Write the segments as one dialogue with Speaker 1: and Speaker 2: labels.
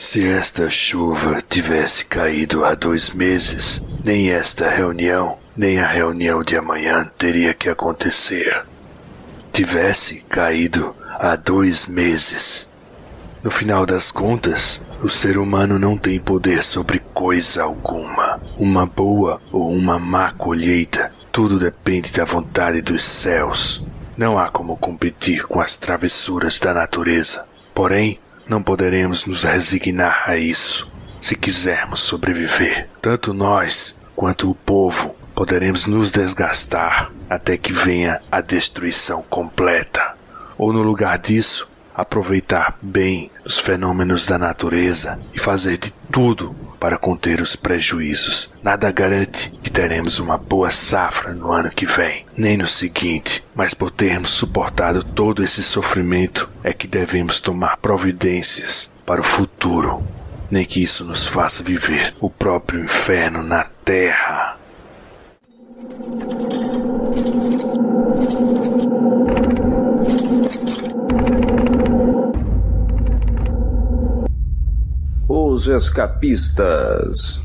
Speaker 1: Se esta chuva tivesse caído há dois meses, nem esta reunião, nem a reunião de amanhã teria que acontecer. Tivesse caído há dois meses. No final das contas, o ser humano não tem poder sobre coisa alguma. Uma boa ou uma má colheita, tudo depende da vontade dos céus. Não há como competir com as travessuras da natureza. Porém, não poderemos nos resignar a isso se quisermos sobreviver. Tanto nós quanto o povo poderemos nos desgastar até que venha a destruição completa. Ou no lugar disso, aproveitar bem os fenômenos da natureza e fazer de tudo para conter os prejuízos. Nada garante que teremos uma boa safra no ano que vem, nem no seguinte, mas por termos suportado todo esse sofrimento é que devemos tomar providências para o futuro, nem que isso nos faça viver o próprio inferno na terra.
Speaker 2: Os Escapistas.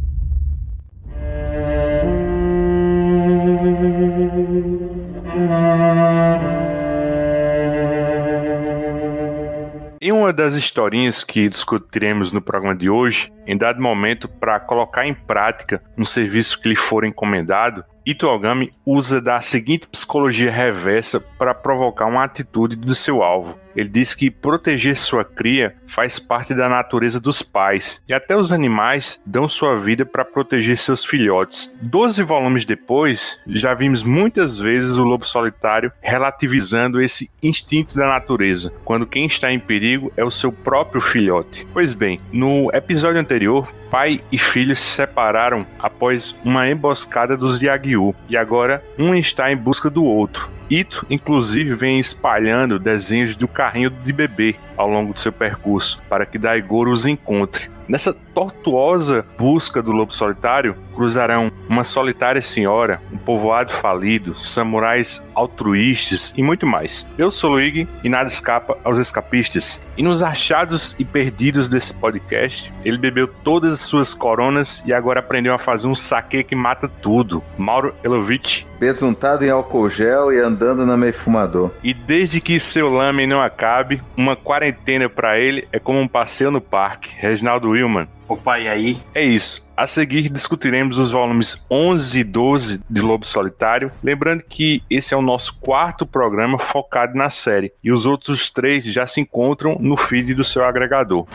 Speaker 3: Em uma das historinhas que discutiremos no programa de hoje, em dado momento, para colocar em prática um serviço que lhe for encomendado, Ito Ogami usa da seguinte psicologia reversa para provocar uma atitude do seu alvo. Ele diz que proteger sua cria faz parte da natureza dos pais, e até os animais dão sua vida para proteger seus filhotes. Doze volumes depois, já vimos muitas vezes o lobo solitário relativizando esse instinto da natureza, quando quem está em perigo é o seu próprio filhote. Pois bem, no episódio anterior, pai e filho se separaram após uma emboscada dos Yagyu, e agora um está em busca do outro. Ito, inclusive, vem espalhando desenhos do carrinho de bebê ao longo do seu percurso, para que Daigoro os encontre. Nessa tortuosa busca do lobo solitário, cruzarão uma solitária senhora, um povoado falido, samurais altruístas e muito mais. Eu sou Luigi e nada escapa aos escapistas. E nos achados e perdidos desse podcast, ele bebeu todas as suas coronas e agora aprendeu a fazer um saque que mata tudo. Mauro Elovitch.
Speaker 4: Besuntado em álcool gel e andando na meio fumador.
Speaker 3: E desde que seu lame não acabe, uma quarentena para ele é como um passeio no parque. Reginaldo Willman.
Speaker 5: Opa, e aí?
Speaker 3: É isso. A seguir discutiremos os volumes 11 e 12 de Lobo Solitário, lembrando que esse é o nosso quarto programa focado na série, e os outros três já se encontram no feed do seu agregador.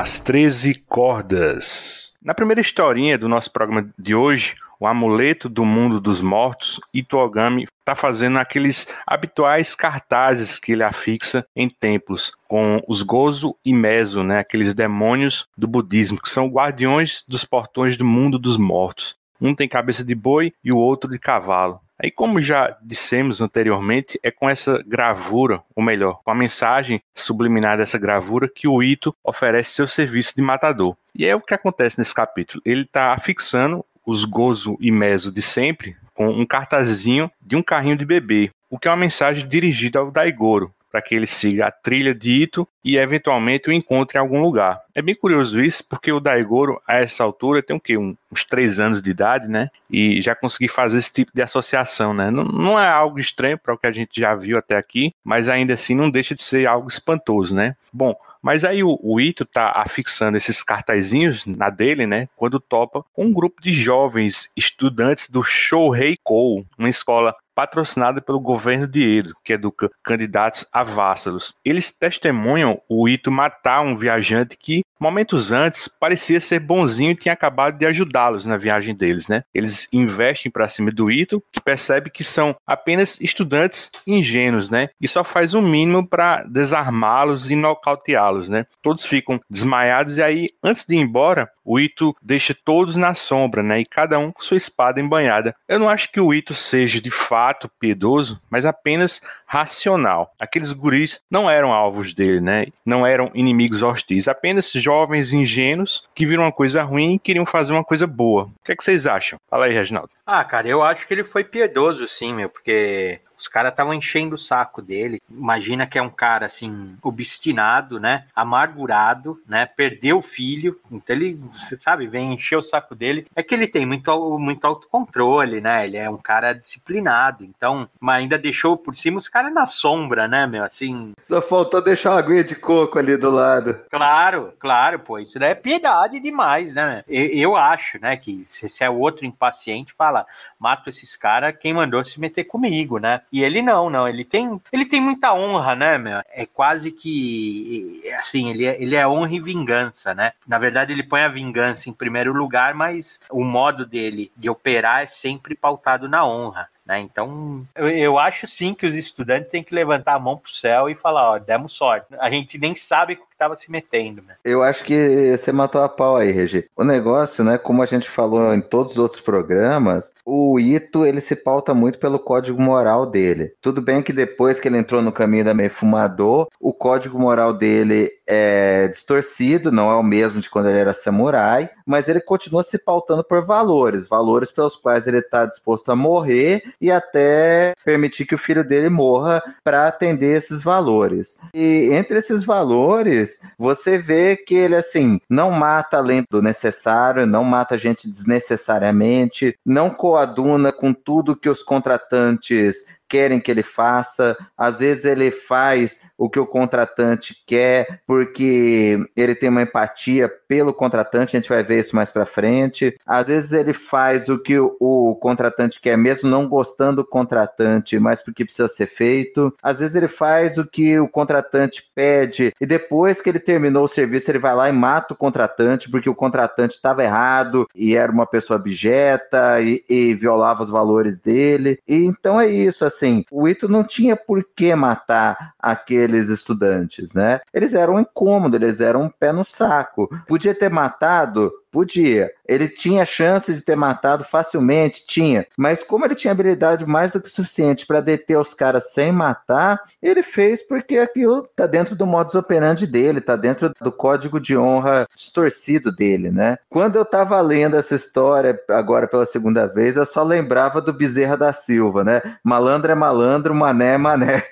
Speaker 3: As 13 Cordas. Na primeira historinha do nosso programa de hoje, o amuleto do mundo dos mortos, Itogami está fazendo aqueles habituais cartazes que ele afixa em templos, com os Gozo e Meso, né, aqueles demônios do budismo, que são guardiões dos portões do mundo dos mortos. Um tem cabeça de boi e o outro de cavalo. Aí, como já dissemos anteriormente, é com essa gravura, ou melhor, com a mensagem subliminar dessa gravura, que o Ito oferece seu serviço de matador. E é o que acontece nesse capítulo. Ele está afixando os Gozo e Meso de sempre com um cartazinho de um carrinho de bebê, o que é uma mensagem dirigida ao Daigoro, para que ele siga a trilha de Ito e eventualmente o encontre em algum lugar. É bem curioso isso, porque o Daigoro, a essa altura, tem o quê? Um, uns três anos de idade, né? E já consegui fazer esse tipo de associação, né? Não, não é algo estranho para o que a gente já viu até aqui, mas ainda assim não deixa de ser algo espantoso, né? Bom, mas aí o, o Ito tá afixando esses cartazinhos na dele, né? Quando topa um grupo de jovens estudantes do Shohei Kou, uma escola patrocinada pelo governo de Edo, que educa candidatos a vassalos. Eles testemunham o Ito matar um viajante que, momentos antes, parecia ser bonzinho e tinha acabado de ajudá-los na viagem deles, né? Eles investem para cima do Ito, que percebe que são apenas estudantes ingênuos, né? E só faz o mínimo para desarmá-los e nocauteá-los, né? Todos ficam desmaiados e aí, antes de ir embora, o Ito deixa todos na sombra, né? E cada um com sua espada embanhada. Eu não acho que o Ito seja de fato piedoso, mas apenas racional. Aqueles guris não eram alvos dele, né? Não eram inimigos hostis, apenas jovens ingênuos que viram uma coisa ruim e queriam fazer uma coisa boa. O que, é que vocês acham? Fala aí, Reginaldo.
Speaker 5: Ah, cara, eu acho que ele foi piedoso, sim, meu, porque os caras estavam enchendo o saco dele. Imagina que é um cara assim, obstinado, né? Amargurado, né? Perdeu o filho. Então ele, você sabe, vem encher o saco dele. É que ele tem muito, muito autocontrole, né? Ele é um cara disciplinado. Então, mas ainda deixou por cima os caras na sombra, né, meu? Assim.
Speaker 4: Só faltou deixar uma aguinha de coco ali do lado.
Speaker 5: Claro, claro, pô. Isso daí é piedade demais, né? Eu, eu acho, né, que se, se é outro impaciente, fala, mato esses caras, quem mandou se meter comigo, né? E ele não, não, ele tem, ele tem muita honra, né, meu? É quase que assim, ele é, ele é honra e vingança, né? Na verdade, ele põe a vingança em primeiro lugar, mas o modo dele de operar é sempre pautado na honra. Né? Então, eu, acho sim que os estudantes têm que levantar a mão pro céu e falar, ó, demos sorte. A gente nem sabe estava se metendo, né?
Speaker 4: Eu acho que você matou a pau aí, Regi. O negócio, né, como a gente falou em todos os outros programas, o Ito, ele se pauta muito pelo código moral dele. Tudo bem que depois que ele entrou no caminho da meio fumador, o código moral dele é distorcido, não é o mesmo de quando ele era samurai, mas ele continua se pautando por valores, valores pelos quais ele está disposto a morrer e até permitir que o filho dele morra para atender esses valores. E entre esses valores, você vê que ele assim não mata além do necessário, não mata gente desnecessariamente, não coaduna com tudo que os contratantes querem que ele faça, às vezes ele faz o que o contratante quer, porque ele tem uma empatia pelo contratante, a gente vai ver isso mais para frente. Às vezes ele faz o que o, o, contratante quer, mesmo não gostando do contratante, mas porque precisa ser feito. Às vezes ele faz o que o contratante pede e depois que ele terminou o serviço, ele vai lá e mata o contratante porque o contratante estava errado e era uma pessoa abjeta e, e violava os valores dele. E então é isso, assim assim, o Ito não tinha por que matar aqueles estudantes, né? Eles eram incômodos, eles eram um pé no saco. Podia ter matado Podia. Ele tinha chance de ter matado facilmente, tinha. Mas como ele tinha habilidade mais do que suficiente para deter os caras sem matar, ele fez porque aquilo tá dentro do modus operandi dele, tá dentro do código de honra distorcido dele, né? Quando eu tava lendo essa história agora pela segunda vez, eu só lembrava do Bezerra da Silva, né? Malandro é malandro, mané é mané.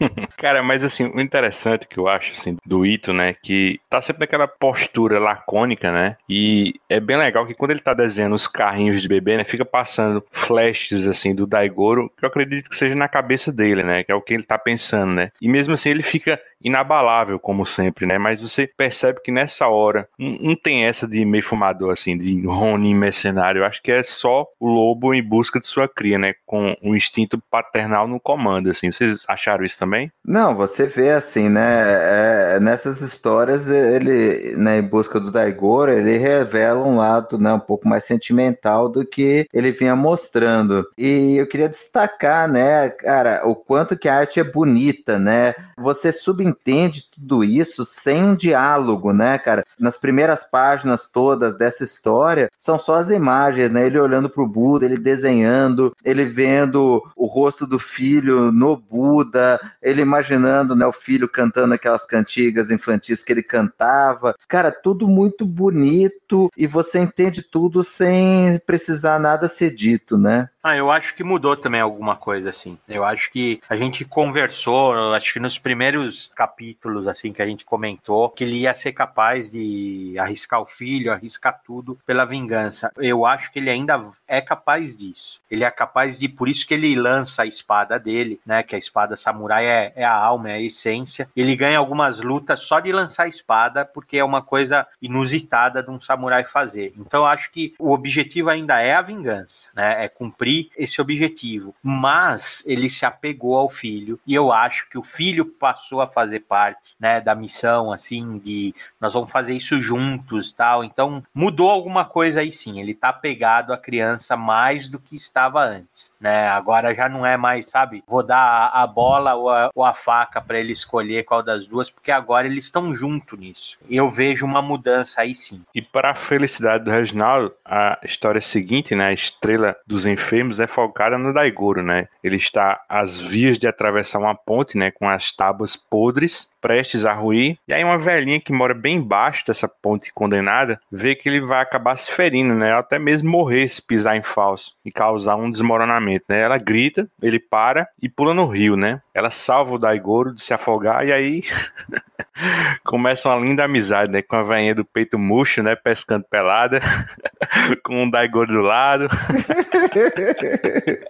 Speaker 3: Cara, mas assim, o interessante que eu acho assim, do Ito, né, que tá sempre naquela postura lacônica, né? E é bem legal que quando ele tá desenhando os carrinhos de bebê, né, fica passando flashes assim do Daigoro, que eu acredito que seja na cabeça dele, né, que é o que ele tá pensando, né? E mesmo assim ele fica inabalável, como sempre, né? Mas você percebe que nessa hora não, tem essa de meio fumador, assim, de Ronin mercenário. Eu acho que é só o lobo em busca de sua cria, né? Com o instinto paternal no comando, assim. Vocês acharam isso também?
Speaker 4: Não, você vê assim, né? É, nessas histórias, ele, né, em busca do Daigoro, ele revela um lado, né, um pouco mais sentimental do que ele vinha mostrando. E eu queria destacar, né, cara, o quanto que a arte é bonita, né? Você sub entende tudo isso sem um diálogo, né, cara? Nas primeiras páginas todas dessa história, são só as imagens, né? Ele olhando pro Buda, ele desenhando, ele vendo o rosto do filho no Buda, ele imaginando, né, o filho cantando aquelas cantigas infantis que ele cantava. Cara, tudo muito bonito e você entende tudo sem precisar nada ser dito, né?
Speaker 5: Ah, eu acho que mudou também alguma coisa, assim. Eu acho que a gente conversou, acho que nos primeiros capítulos, assim, que a gente comentou, que ele ia ser capaz de arriscar o filho, arriscar tudo pela vingança. Eu acho que ele ainda é capaz disso. Ele é capaz de, por isso que ele lança a espada dele, né? Que a espada samurai é, é a alma, é a essência. Ele ganha algumas lutas só de lançar a espada, porque é uma coisa inusitada de um samurai fazer. Então eu acho que o objetivo ainda é a vingança, né? É cumprir cumprir esse objetivo. Mas ele se apegou ao filho e eu acho que o filho passou a fazer parte, né, da missão, assim, de nós vamos fazer isso juntos, tal. Então mudou alguma coisa aí sim. Ele tá apegado à criança mais do que estava antes, né? Agora já não é mais, sabe? Vou dar a bola ou a, ou a faca para ele escolher qual das duas, porque agora eles estão junto nisso. Eu vejo uma mudança aí sim.
Speaker 3: E para a felicidade do Reginaldo, a história seguinte, né, a estrela dos enfeites vemos é focada no Daigoro, né? Ele está às vias de atravessar uma ponte, né, com as tábuas podres, prestes a ruir. E aí uma velhinha que mora bem embaixo dessa ponte condenada, vê que ele vai acabar se ferindo, né? Até mesmo morrer se pisar em falso e causar um desmoronamento, né? Ela grita, ele para e pula no rio, né? Ela salva o Daigoro de se afogar e aí começa uma linda amizade, né? Com a velhinha do peito murcho, né? Pescando pelada, com o Daigoro do lado.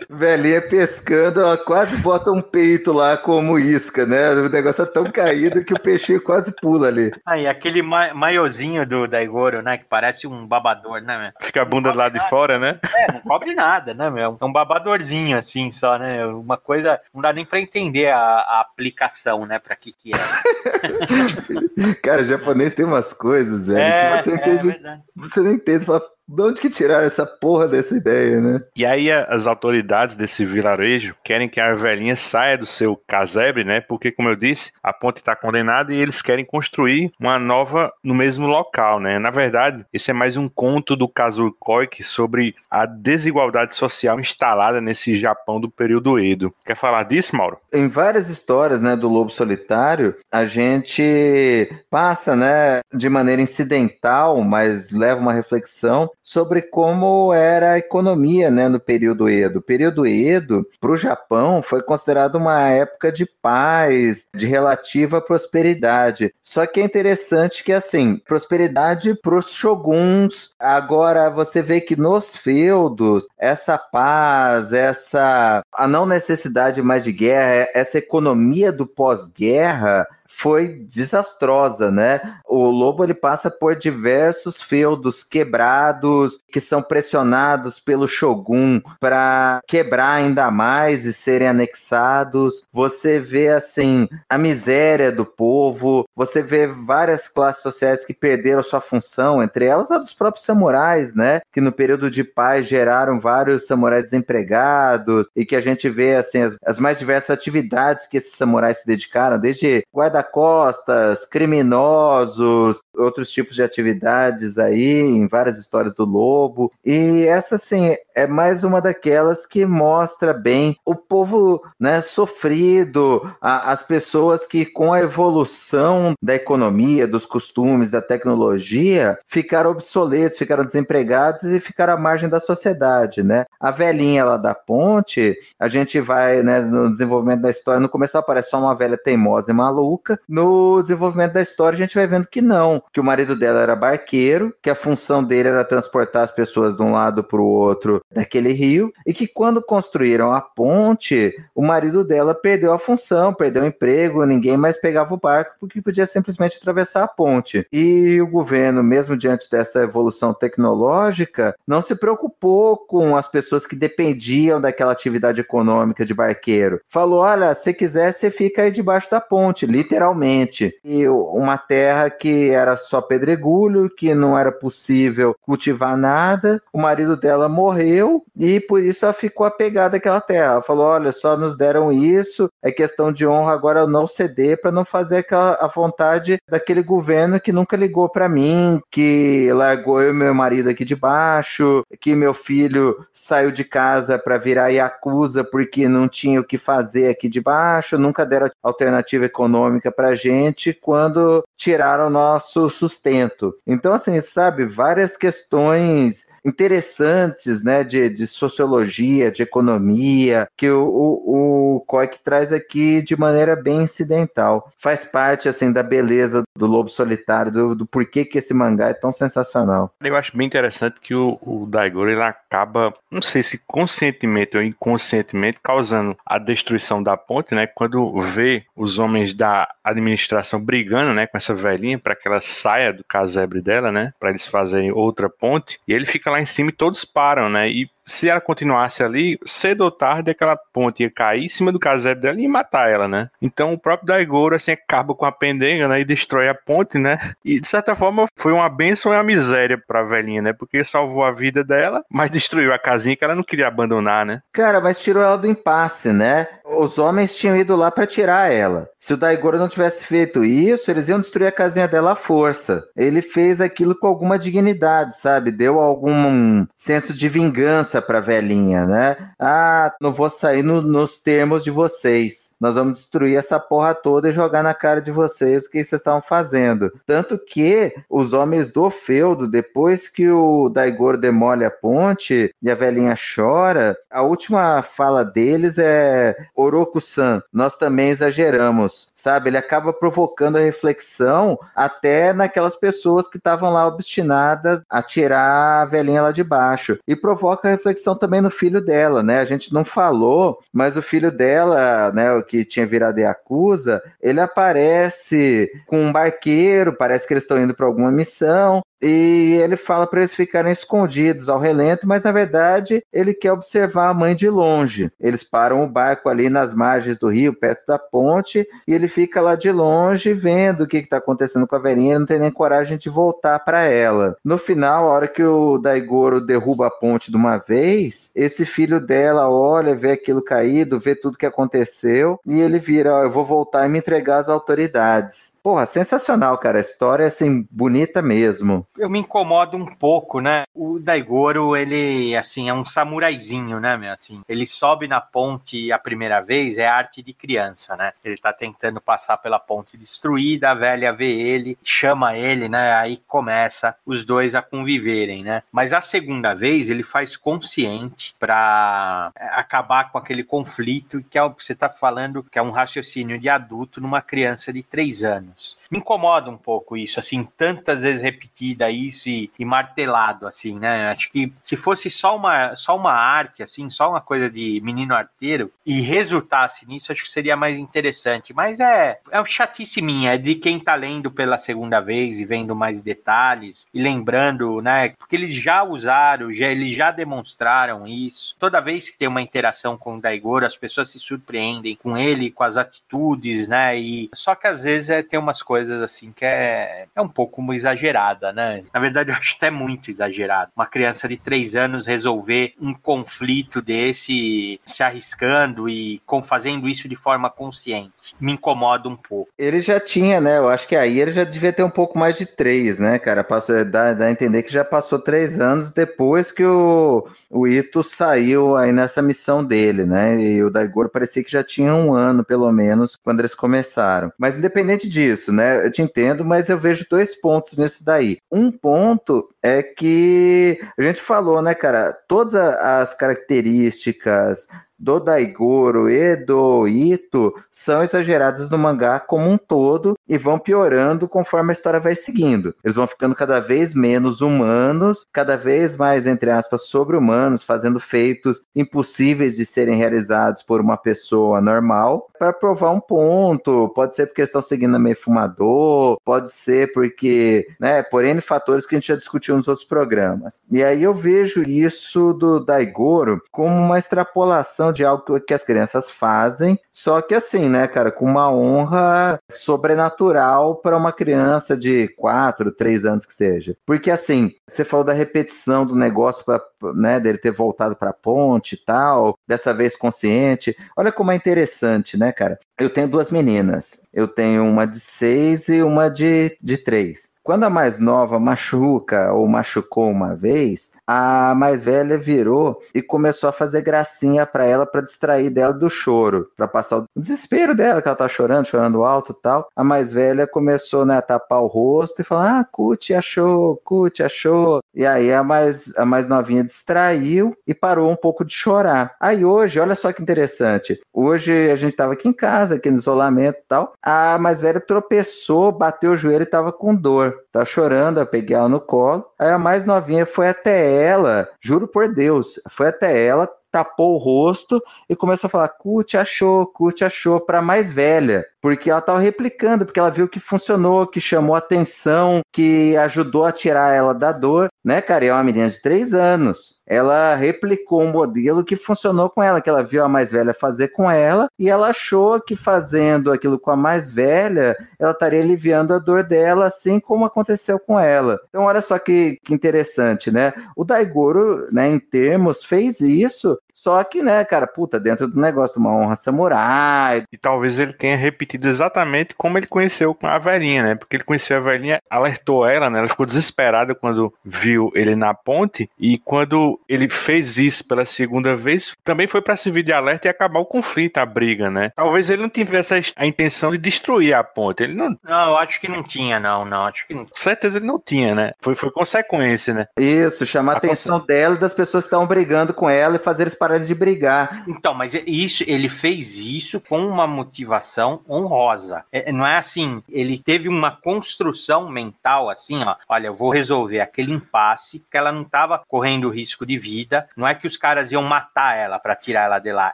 Speaker 4: velhinha pescando, ela quase bota um peito lá como isca, né? O negócio tá tão caído que o peixinho quase pula ali.
Speaker 5: Aí, ah, aquele ma maiozinho do Daigoro, né? Que parece um babador, né, meu?
Speaker 3: Fica a bunda do lado de fora, né?
Speaker 5: É, não cobre nada, né, meu? É um babadorzinho assim só, né? Uma coisa, não dá nem pra entender a, a aplicação, né, pra que que
Speaker 4: é. Cara, o japonês tem umas coisas, velho, é, que você entende, é você não entende, fala, de onde que tiraram essa porra dessa ideia, né?
Speaker 3: E aí as autoridades desse vilarejo querem que a velhinha saia do seu casebre, né? Porque, como eu disse, a ponte está condenada e eles querem construir uma nova no mesmo local, né? Na verdade, esse é mais um conto do Kazuo Koike sobre a desigualdade social instalada nesse Japão do período Edo. Quer falar disso, Mauro?
Speaker 4: Em várias histórias, né, do Lobo Solitário, a gente passa, né, de maneira incidental, mas leva uma reflexão sobre como era a economia né, no período Edo. O período Edo, para o Japão, foi considerado uma época de paz, de relativa prosperidade. Só que é interessante que, assim, prosperidade para os shoguns. Agora, você vê que nos feudos, essa paz, essa a não necessidade mais de guerra, essa economia do pós-guerra, foi desastrosa, né? O Lobo ele passa por diversos feudos quebrados que são pressionados pelo Shogun para quebrar ainda mais e serem anexados. Você vê assim a miséria do povo, você vê várias classes sociais que perderam sua função, entre elas a dos próprios samurais, né? Que no período de paz geraram vários samurais desempregados e que a gente vê assim as, as mais diversas atividades que esses samurais se dedicaram, desde guarda guarda-costas, criminosos, outros tipos de atividades aí, em várias histórias do lobo. E essa, assim, é mais uma daquelas que mostra bem o povo né, sofrido, a, as pessoas que, com a evolução da economia, dos costumes, da tecnologia, ficaram obsoletos, ficaram desempregados e ficaram à margem da sociedade, né? A velhinha lá da ponte, a gente vai, né, no desenvolvimento da história, no começo ela parece só uma velha teimosa e maluca, no desenvolvimento da história a gente vai vendo que não, que o marido dela era barqueiro, que a função dele era transportar as pessoas de um lado para o outro daquele rio, e que quando construíram a ponte, o marido dela perdeu a função, perdeu o emprego, ninguém mais pegava o barco porque podia simplesmente atravessar a ponte. E o governo, mesmo diante dessa evolução tecnológica, não se preocupou com as pessoas que dependiam daquela atividade econômica de barqueiro. Falou: olha, se quiser, você fica aí debaixo da ponte, literalmente literalmente. E uma terra que era só pedregulho, que não era possível cultivar nada. O marido dela morreu e por isso ela ficou apegada àquela terra. Ela falou: olha, só nos deram isso, é questão de honra agora eu não ceder para não fazer aquela a vontade daquele governo que nunca ligou para mim, que largou eu e meu marido aqui de baixo, que meu filho saiu de casa para virar Yakuza porque não tinha o que fazer aqui de baixo, nunca deram alternativa econômica para gente quando tiraram o nosso sustento. Então, assim, sabe, várias questões interessantes, né, de, de sociologia, de economia, que o, o, traz aqui de maneira bem incidental. Faz parte, assim, da beleza do Lobo Solitário, do, do porquê que esse mangá é tão sensacional.
Speaker 3: Eu acho bem interessante que o, o Daigoro, ele acaba, não sei se conscientemente ou inconscientemente, causando a destruição da ponte, né, quando vê os homens da administração brigando, né, com essa velhinha para que ela saia do casebre dela, né, para eles fazerem outra ponte, e ele fica lá em cima e todos param, né, e se ela continuasse ali, cedo ou tarde aquela ponte ia cair em cima do casebre dela e matar ela, né? Então o próprio Daigoro assim acaba com a pendenga, né, e destrói a ponte, né? E de certa forma foi uma benção e uma miséria para a velhinha, né? Porque salvou a vida dela, mas destruiu a casinha que ela não queria abandonar, né?
Speaker 4: Cara, mas tirou ela do impasse, né? Os homens tinham ido lá para tirar ela. Se o Daigoro não tivesse feito isso, eles iam destruir a casinha dela à força. Ele fez aquilo com alguma dignidade, sabe? Deu algum senso de vingança ameaça pra velhinha, né? Ah, não vou sair no, nos termos de vocês. Nós vamos destruir essa porra toda e jogar na cara de vocês o que vocês estavam fazendo. Tanto que os homens do feudo, depois que o Daigoro demole a ponte e a velhinha chora, a última fala deles é Oroku-san, nós também exageramos, sabe? Ele acaba provocando a reflexão até naquelas pessoas que estavam lá obstinadas a tirar a velhinha lá de baixo. E provoca reflexão também no filho dela, né? A gente não falou, mas o filho dela, né, o que tinha virado Yakuza, ele aparece com um barqueiro, parece que eles estão indo para alguma missão, e ele fala para eles ficarem escondidos ao relento, mas na verdade ele quer observar a mãe de longe. Eles param o barco ali nas margens do rio, perto da ponte, e ele fica lá de longe vendo o que está acontecendo com a velhinha. Ele não tem nem coragem de voltar para ela. No final, a hora que o Daigoro derruba a ponte de uma vez, esse filho dela olha, vê aquilo caído, vê tudo que aconteceu, e ele vira: ó, Eu vou voltar e me entregar às autoridades. Porra, sensacional, cara. A história é assim, bonita mesmo.
Speaker 5: Eu me incomodo um pouco, né? O Daigoro, ele, assim, é um samuraizinho, né, meu? Assim, ele sobe na ponte a primeira vez, é arte de criança, né? Ele tá tentando passar pela ponte destruída, a velha vê ele, chama ele, né? Aí começa os dois a conviverem, né? Mas a segunda vez, ele faz consciente pra acabar com aquele conflito que é o que você tá falando, que é um raciocínio de adulto numa criança de três anos anos. Me incomoda um pouco isso, assim, tantas vezes repetida isso e, e, martelado, assim, né? Acho que se fosse só uma, só uma arte, assim, só uma coisa de menino arteiro e resultasse nisso, acho que seria mais interessante. Mas é, é chatice minha, é de quem tá lendo pela segunda vez e vendo mais detalhes e lembrando, né? Porque eles já usaram, já, eles já demonstraram isso. Toda vez que tem uma interação com o Daigoro, as pessoas se surpreendem com ele, com as atitudes, né? E só que às vezes é, tem umas coisas assim que é, é um pouco exagerada, né? Na verdade, eu acho até muito exagerado. Uma criança de três anos resolver um conflito desse se arriscando e com, fazendo isso de forma consciente. Me incomoda um pouco.
Speaker 4: Ele já tinha, né? Eu acho que aí ele já devia ter um pouco mais de três, né, cara? Passou, dá, dá a entender que já passou três anos depois que o, o Ito saiu aí nessa missão dele, né? E o Daigoro parecia que já tinha um ano, pelo menos, quando eles começaram. Mas independente disso, disso, né? Eu te entendo, mas eu vejo dois pontos nisso daí. Um ponto é que a gente falou, né, cara? Todas as características do Daigoro e do Ito são exageradas no mangá como um todo e vão piorando conforme a história vai seguindo. Eles vão ficando cada vez menos humanos, cada vez mais, entre aspas, sobre-humanos, fazendo feitos impossíveis de serem realizados por uma pessoa normal para provar um ponto. Pode ser porque estão seguindo a meio fumador, pode ser porque, né, por N fatores que a gente já discutiu nos outros programas. E aí eu vejo isso do Daigoro como uma extrapolação de algo que as crianças fazem, só que assim, né, cara, com uma honra sobrenatural para uma criança de 4, 3 anos que seja. Porque assim, você falou da repetição do negócio para né, dele ter voltado para a ponte e tal, dessa vez consciente. Olha como é interessante, né, cara? Eu tenho duas meninas. Eu tenho uma de seis e uma de, de três. Quando a mais nova machuca ou machucou uma vez, a mais velha virou e começou a fazer gracinha para ela para distrair dela do choro, para passar o desespero dela, que ela tá chorando, chorando alto tal. A mais velha começou né, a tapar o rosto e falar: Ah, Cuti achou, Cuti achou. E aí a mais, a mais novinha distraiu e parou um pouco de chorar. Aí hoje, olha só que interessante. Hoje a gente estava aqui em casa, aqui no isolamento e tal. A mais velha tropeçou, bateu o joelho e estava com dor. Tá chorando, eu peguei ela no colo. Aí a mais novinha foi até ela, juro por Deus, foi até ela, tapou o rosto e começou a falar: Cut achou, Cut achou, para mais velha porque ela estava replicando, porque ela viu que funcionou, que chamou atenção, que ajudou a tirar ela da dor, né, cara? E é uma menina de três anos. Ela replicou um modelo que funcionou com ela, que ela viu a mais velha fazer com ela, e ela achou que fazendo aquilo com a mais velha, ela estaria aliviando a dor dela, assim como aconteceu com ela. Então, olha só que, que interessante, né? O Daigoro, né, em termos, fez isso, só que, né, cara, puta, dentro do negócio, uma honra samurai.
Speaker 3: E talvez ele tenha repetido exatamente como ele conheceu com a velhinha, né? Porque ele conheceu a velhinha, alertou ela, né? Ela ficou desesperada quando viu ele na ponte e quando ele fez isso pela segunda vez, também foi para servir de alerta e acabar o conflito, a briga, né? Talvez ele não tivesse a intenção de destruir a ponte. Ele não.
Speaker 5: Não, eu acho que não tinha, não, não. Acho que não. Com
Speaker 3: certeza ele não tinha, né? Foi, foi consequência, né?
Speaker 4: Isso, chamar a, atenção dela e das pessoas que estavam brigando com ela e fazer eles de brigar.
Speaker 5: Então, mas isso, ele fez isso com uma motivação honrosa. É, não é assim, ele teve uma construção mental assim, ó. Olha, eu vou resolver aquele impasse, porque ela não estava correndo risco de vida. Não é que os caras iam matar ela para tirar ela de lá.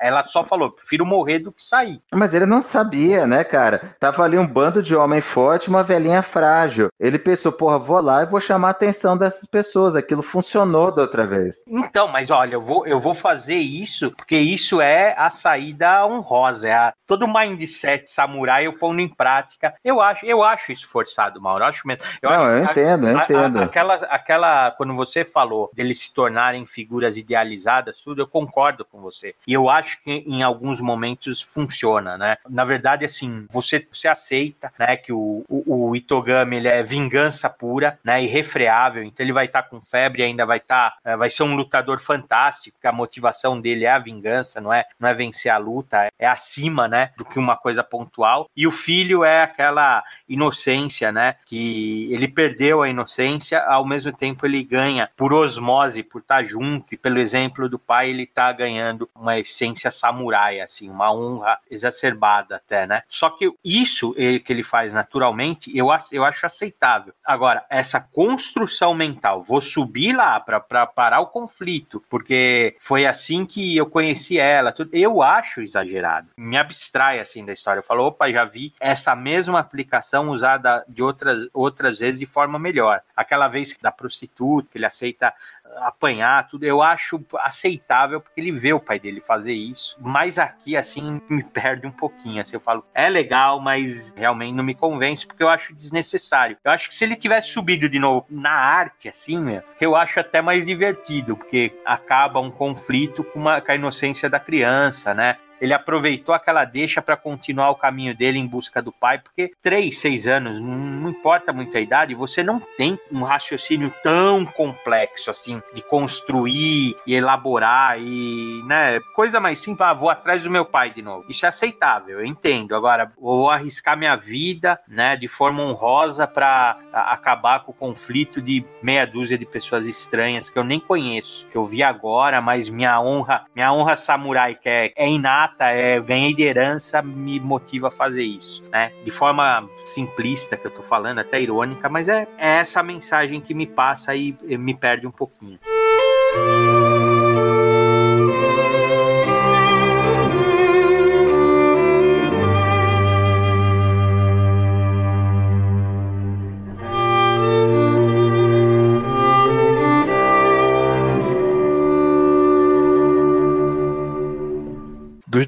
Speaker 5: Ela só falou: prefiro morrer do que sair.
Speaker 4: Mas ele não sabia, né, cara? Tava ali um bando de homem forte, uma velhinha frágil. Ele pensou, porra, vou lá e vou chamar a atenção dessas pessoas. Aquilo funcionou da outra vez.
Speaker 5: Então, mas olha, eu vou, eu vou fazer isso, porque isso é a saída honrosa, é a, todo o mindset samurai eu pondo em prática. Eu acho, eu acho isso forçado, Mauro. Eu acho mesmo.
Speaker 4: Eu não, acho, eu entendo, eu entendo.
Speaker 5: A, aquela, aquela, quando você falou deles se tornarem figuras idealizadas, tudo, eu concordo com você. E eu acho que em alguns momentos funciona, né? Na verdade, assim, você, você aceita, né, que o, o, o Itogami ele é vingança pura, né, irrefreável. Então ele vai estar tá com febre, ainda vai estar, tá, é, vai ser um lutador fantástico. Que a motivação dele é a vingança, não é, não é vencer a luta, é acima, né, do que uma coisa pontual. E o filho é aquela inocência, né, que ele perdeu a inocência, ao mesmo tempo ele ganha por osmose, por estar junto e pelo exemplo do pai ele tá ganhando uma essência samurai, assim, uma honra exacerbada até, né? Só que isso ele, que ele faz naturalmente, eu, eu acho aceitável. Agora, essa construção mental, vou subir lá para parar o conflito, porque foi assim que eu conheci ela, tudo, eu acho exagerado. Me abstrai assim da história. Eu falo, opa, já vi essa mesma aplicação usada de outras, outras vezes de forma melhor. Aquela vez da prostituta, que ele aceita apanhar, tudo, eu acho aceitável porque ele vê o pai dele fazer isso. Mas aqui, assim, me perde um pouquinho. Assim, eu falo, é legal, mas realmente não me convence porque eu acho desnecessário. Eu acho que se ele tivesse subido de novo na arte, assim, eu acho até mais divertido, porque acaba um conflito com, uma, com a inocência da criança, né? Ele aproveitou aquela deixa para continuar o caminho dele em busca do pai, porque três, seis anos, não importa muito a idade, você não tem um raciocínio tão complexo assim de construir e elaborar e, né, coisa mais simples, ah, vou atrás do meu pai de novo. Isso é aceitável, eu entendo. Agora, vou arriscar minha vida, né, de forma honrosa para acabar com o conflito de meia dúzia de pessoas estranhas que eu nem conheço, que eu vi agora, mas minha honra, minha honra samurai que é, é inata é, eu ganhei de herança, me motiva a fazer isso, né? De forma simplista que eu tô falando, até irônica, mas é, é essa mensagem que me passa e me perde um pouquinho.
Speaker 3: Dos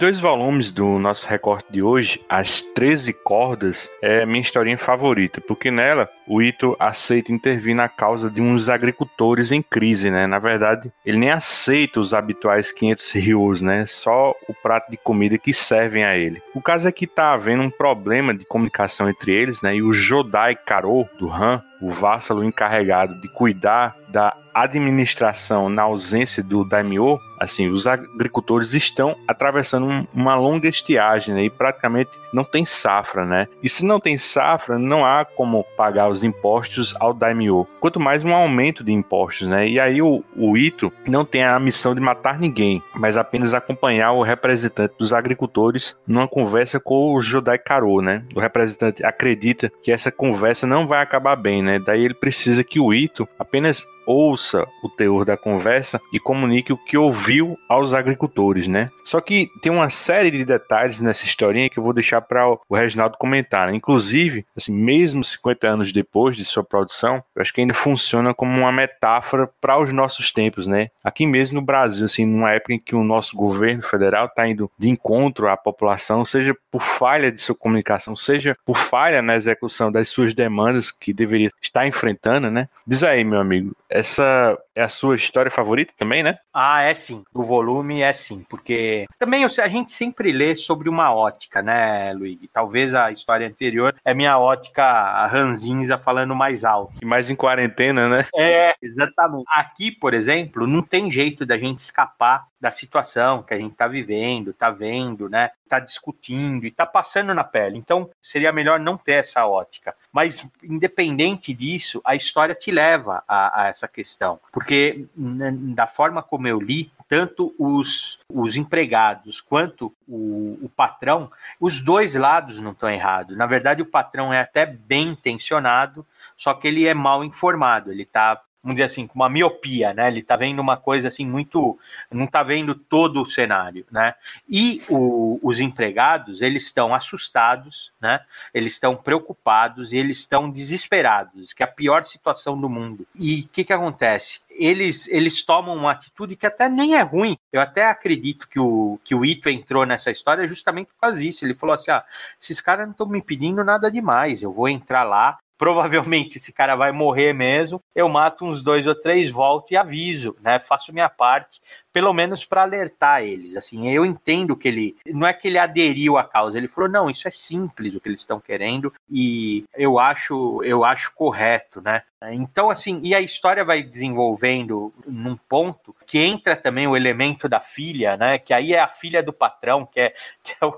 Speaker 3: dois volumes do nosso recorte de hoje, As 13 Cordas é minha historinha favorita, porque nela o Ito aceita intervir na causa de uns agricultores em crise, né? Na verdade, ele nem aceita os habituais 500 rios, né? Só o prato de comida que servem a ele. O caso é que tá havendo um problema de comunicação entre eles, né? E o Jodai Karo, do Han, o vassalo encarregado de cuidar da administração na ausência do daimyo, assim, os agricultores estão atravessando um, uma longa estiagem né, e praticamente não tem safra, né? E se não tem safra, não há como pagar os impostos ao daimyo, quanto mais um aumento de impostos, né? E aí o, o Ito não tem a missão de matar ninguém, mas apenas acompanhar o representante dos agricultores numa conversa com o Jodai Karo, né? O representante acredita que essa conversa não vai acabar bem, né? Daí ele precisa que o Ito apenas ouça o teor da conversa e comunique o que ouviu aos agricultores, né? Só que tem uma série de detalhes nessa historinha que eu vou deixar para o Reginaldo comentar. Né? Inclusive, assim, mesmo 50 anos depois de sua produção, eu acho que ainda funciona como uma metáfora para os nossos tempos, né? Aqui mesmo no Brasil, assim, numa época em que o nosso governo federal está indo de encontro à população, seja por falha de sua comunicação, seja por falha na execução das suas demandas que deveria estar enfrentando, né? Diz aí, meu amigo, essa é a sua história favorita também, né?
Speaker 5: Ah, é sim. Do volume é sim, porque também a gente sempre lê sobre uma ótica, né, Luiz? Talvez a história anterior é minha ótica ranzinza falando mais alto.
Speaker 3: E mais em quarentena, né?
Speaker 5: É, exatamente. Aqui, por exemplo, não tem jeito da gente escapar da situação que a gente está vivendo, está vendo, né? Está discutindo e está passando na pele. Então, seria melhor não ter essa ótica. Mas, independente disso, a história te leva a, a essa questão. Porque, da forma como eu li, tanto os, os empregados quanto o, o patrão, os dois lados não estão errados. Na verdade, o patrão é até bem intencionado, só que ele é mal informado. Ele está vamos dizer assim, com uma miopia, né? Ele está vendo uma coisa assim muito, não está vendo todo o cenário, né? E o, os empregados, eles estão assustados, né? Eles estão preocupados e eles estão desesperados, que é a pior situação do mundo. E o que que acontece? Eles, eles tomam uma atitude que até nem é ruim. Eu até acredito que o, que o Ito entrou nessa história justamente por causa disso. Ele falou assim: ah, esses caras não estão me pedindo nada demais. Eu vou entrar lá, provavelmente esse cara vai morrer mesmo. Eu mato uns dois ou três, volto e aviso, né? Faço minha parte, pelo menos para alertar eles. Assim, eu entendo que ele não é que ele aderiu à causa, ele falou não, isso é simples o que eles estão querendo e eu acho eu acho correto, né? Então assim, e a história vai desenvolvendo num ponto que entra também o elemento da filha, né? Que aí é a filha do patrão, que é, que é,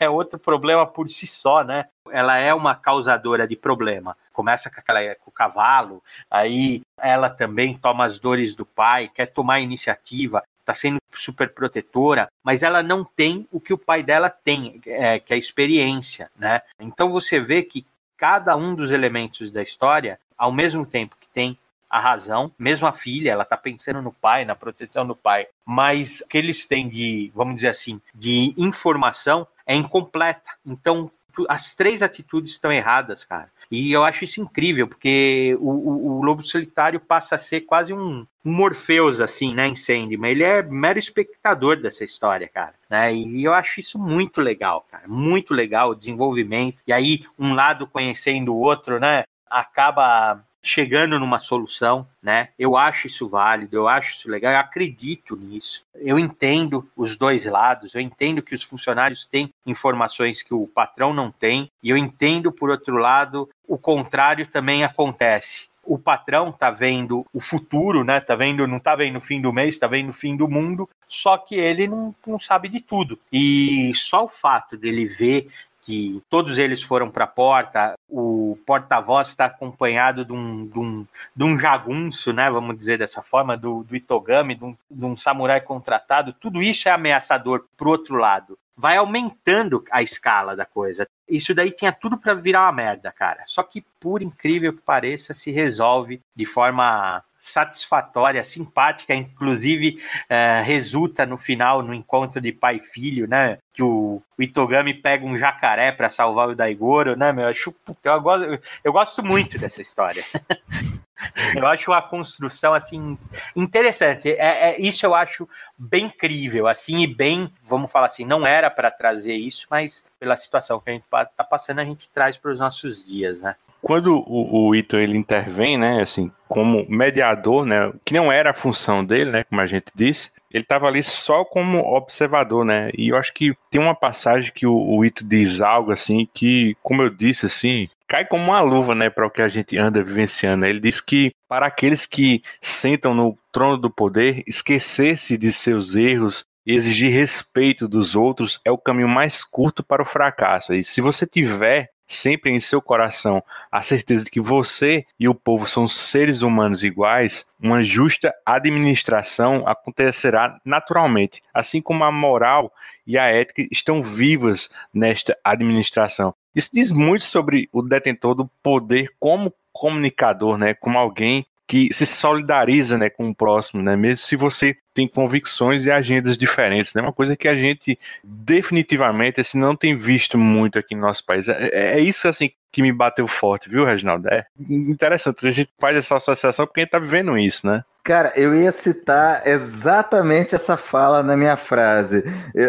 Speaker 5: é outro problema por si só, né? Ela é uma causadora de problema começa com, aquela, com o cavalo, aí ela também toma as dores do pai, quer tomar iniciativa, está sendo super protetora, mas ela não tem o que o pai dela tem, é, que é a experiência, né? Então você vê que cada um dos elementos da história, ao mesmo tempo que tem a razão, mesmo a filha, ela está pensando no pai, na proteção do pai, mas o que eles têm de, vamos dizer assim, de informação é incompleta. Então, as três atitudes estão erradas, cara. E eu acho isso incrível, porque o, o, o Lobo Solitário passa a ser quase um, um Morpheus, assim, né, em Sandman. Ele é mero espectador dessa história, cara. Né? E eu acho isso muito legal, cara. Muito legal o desenvolvimento. E aí, um lado conhecendo o outro, né? Acaba chegando numa solução, né? Eu acho isso válido, eu acho isso legal, eu acredito nisso. Eu entendo os dois lados, eu entendo que os funcionários têm informações que o patrão não tem, e eu entendo, por outro lado, o contrário também acontece o patrão tá vendo o futuro, né? Tá vendo, não tá vendo o fim do mês, tá vendo o fim do mundo, só que ele não, não sabe de tudo. E só o fato dele ver que todos eles foram para a porta. O porta-voz está acompanhado de um, de, um, de um jagunço, né, vamos dizer dessa forma, do, do Itogami, de um, de um samurai contratado. Tudo isso é ameaçador para outro lado. Vai aumentando a escala da coisa. Isso daí tinha tudo para virar uma merda, cara. Só que, por incrível que pareça, se resolve de forma satisfatória, simpática, inclusive é, resulta no final no encontro de pai e filho, né? Que o, Itogami pega um jacaré para salvar o Daigoro, né? Meu, eu, acho, eu, gosto, eu gosto muito dessa história. Eu acho a construção assim interessante. É, é, isso eu acho bem crível, assim e bem, vamos falar assim, não era para trazer isso, mas pela situação que a gente está passando a gente traz para os nossos dias, né?
Speaker 3: quando o, o Ito ele intervém, né, assim, como mediador, né, que não era a função dele, né, como a gente disse, ele estava ali só como observador, né? E eu acho que tem uma passagem que o, o Ito diz algo assim que, como eu disse, assim, cai como uma luva, né, para o que a gente anda vivenciando. Ele diz que para aqueles que sentam no trono do poder, esquecer-se de seus erros e exigir respeito dos outros é o caminho mais curto para o fracasso. E se você tiver sempre em seu coração a certeza de que você e o povo são seres humanos iguais, uma justa administração acontecerá naturalmente, assim como a moral e a ética estão vivas nesta administração. Isso diz muito sobre o detentor do poder como comunicador, né, como alguém que se solidariza né, com o próximo, né, mesmo se você tem convicções e agendas diferentes, né, uma coisa que a gente definitivamente assim, não tem visto muito aqui no nosso país. É, é, é isso assim que me bateu forte, viu, Reginaldo? É interessante, a gente faz essa associação porque a gente está vivendo isso, né?
Speaker 4: Cara, eu ia citar exatamente essa fala na minha frase,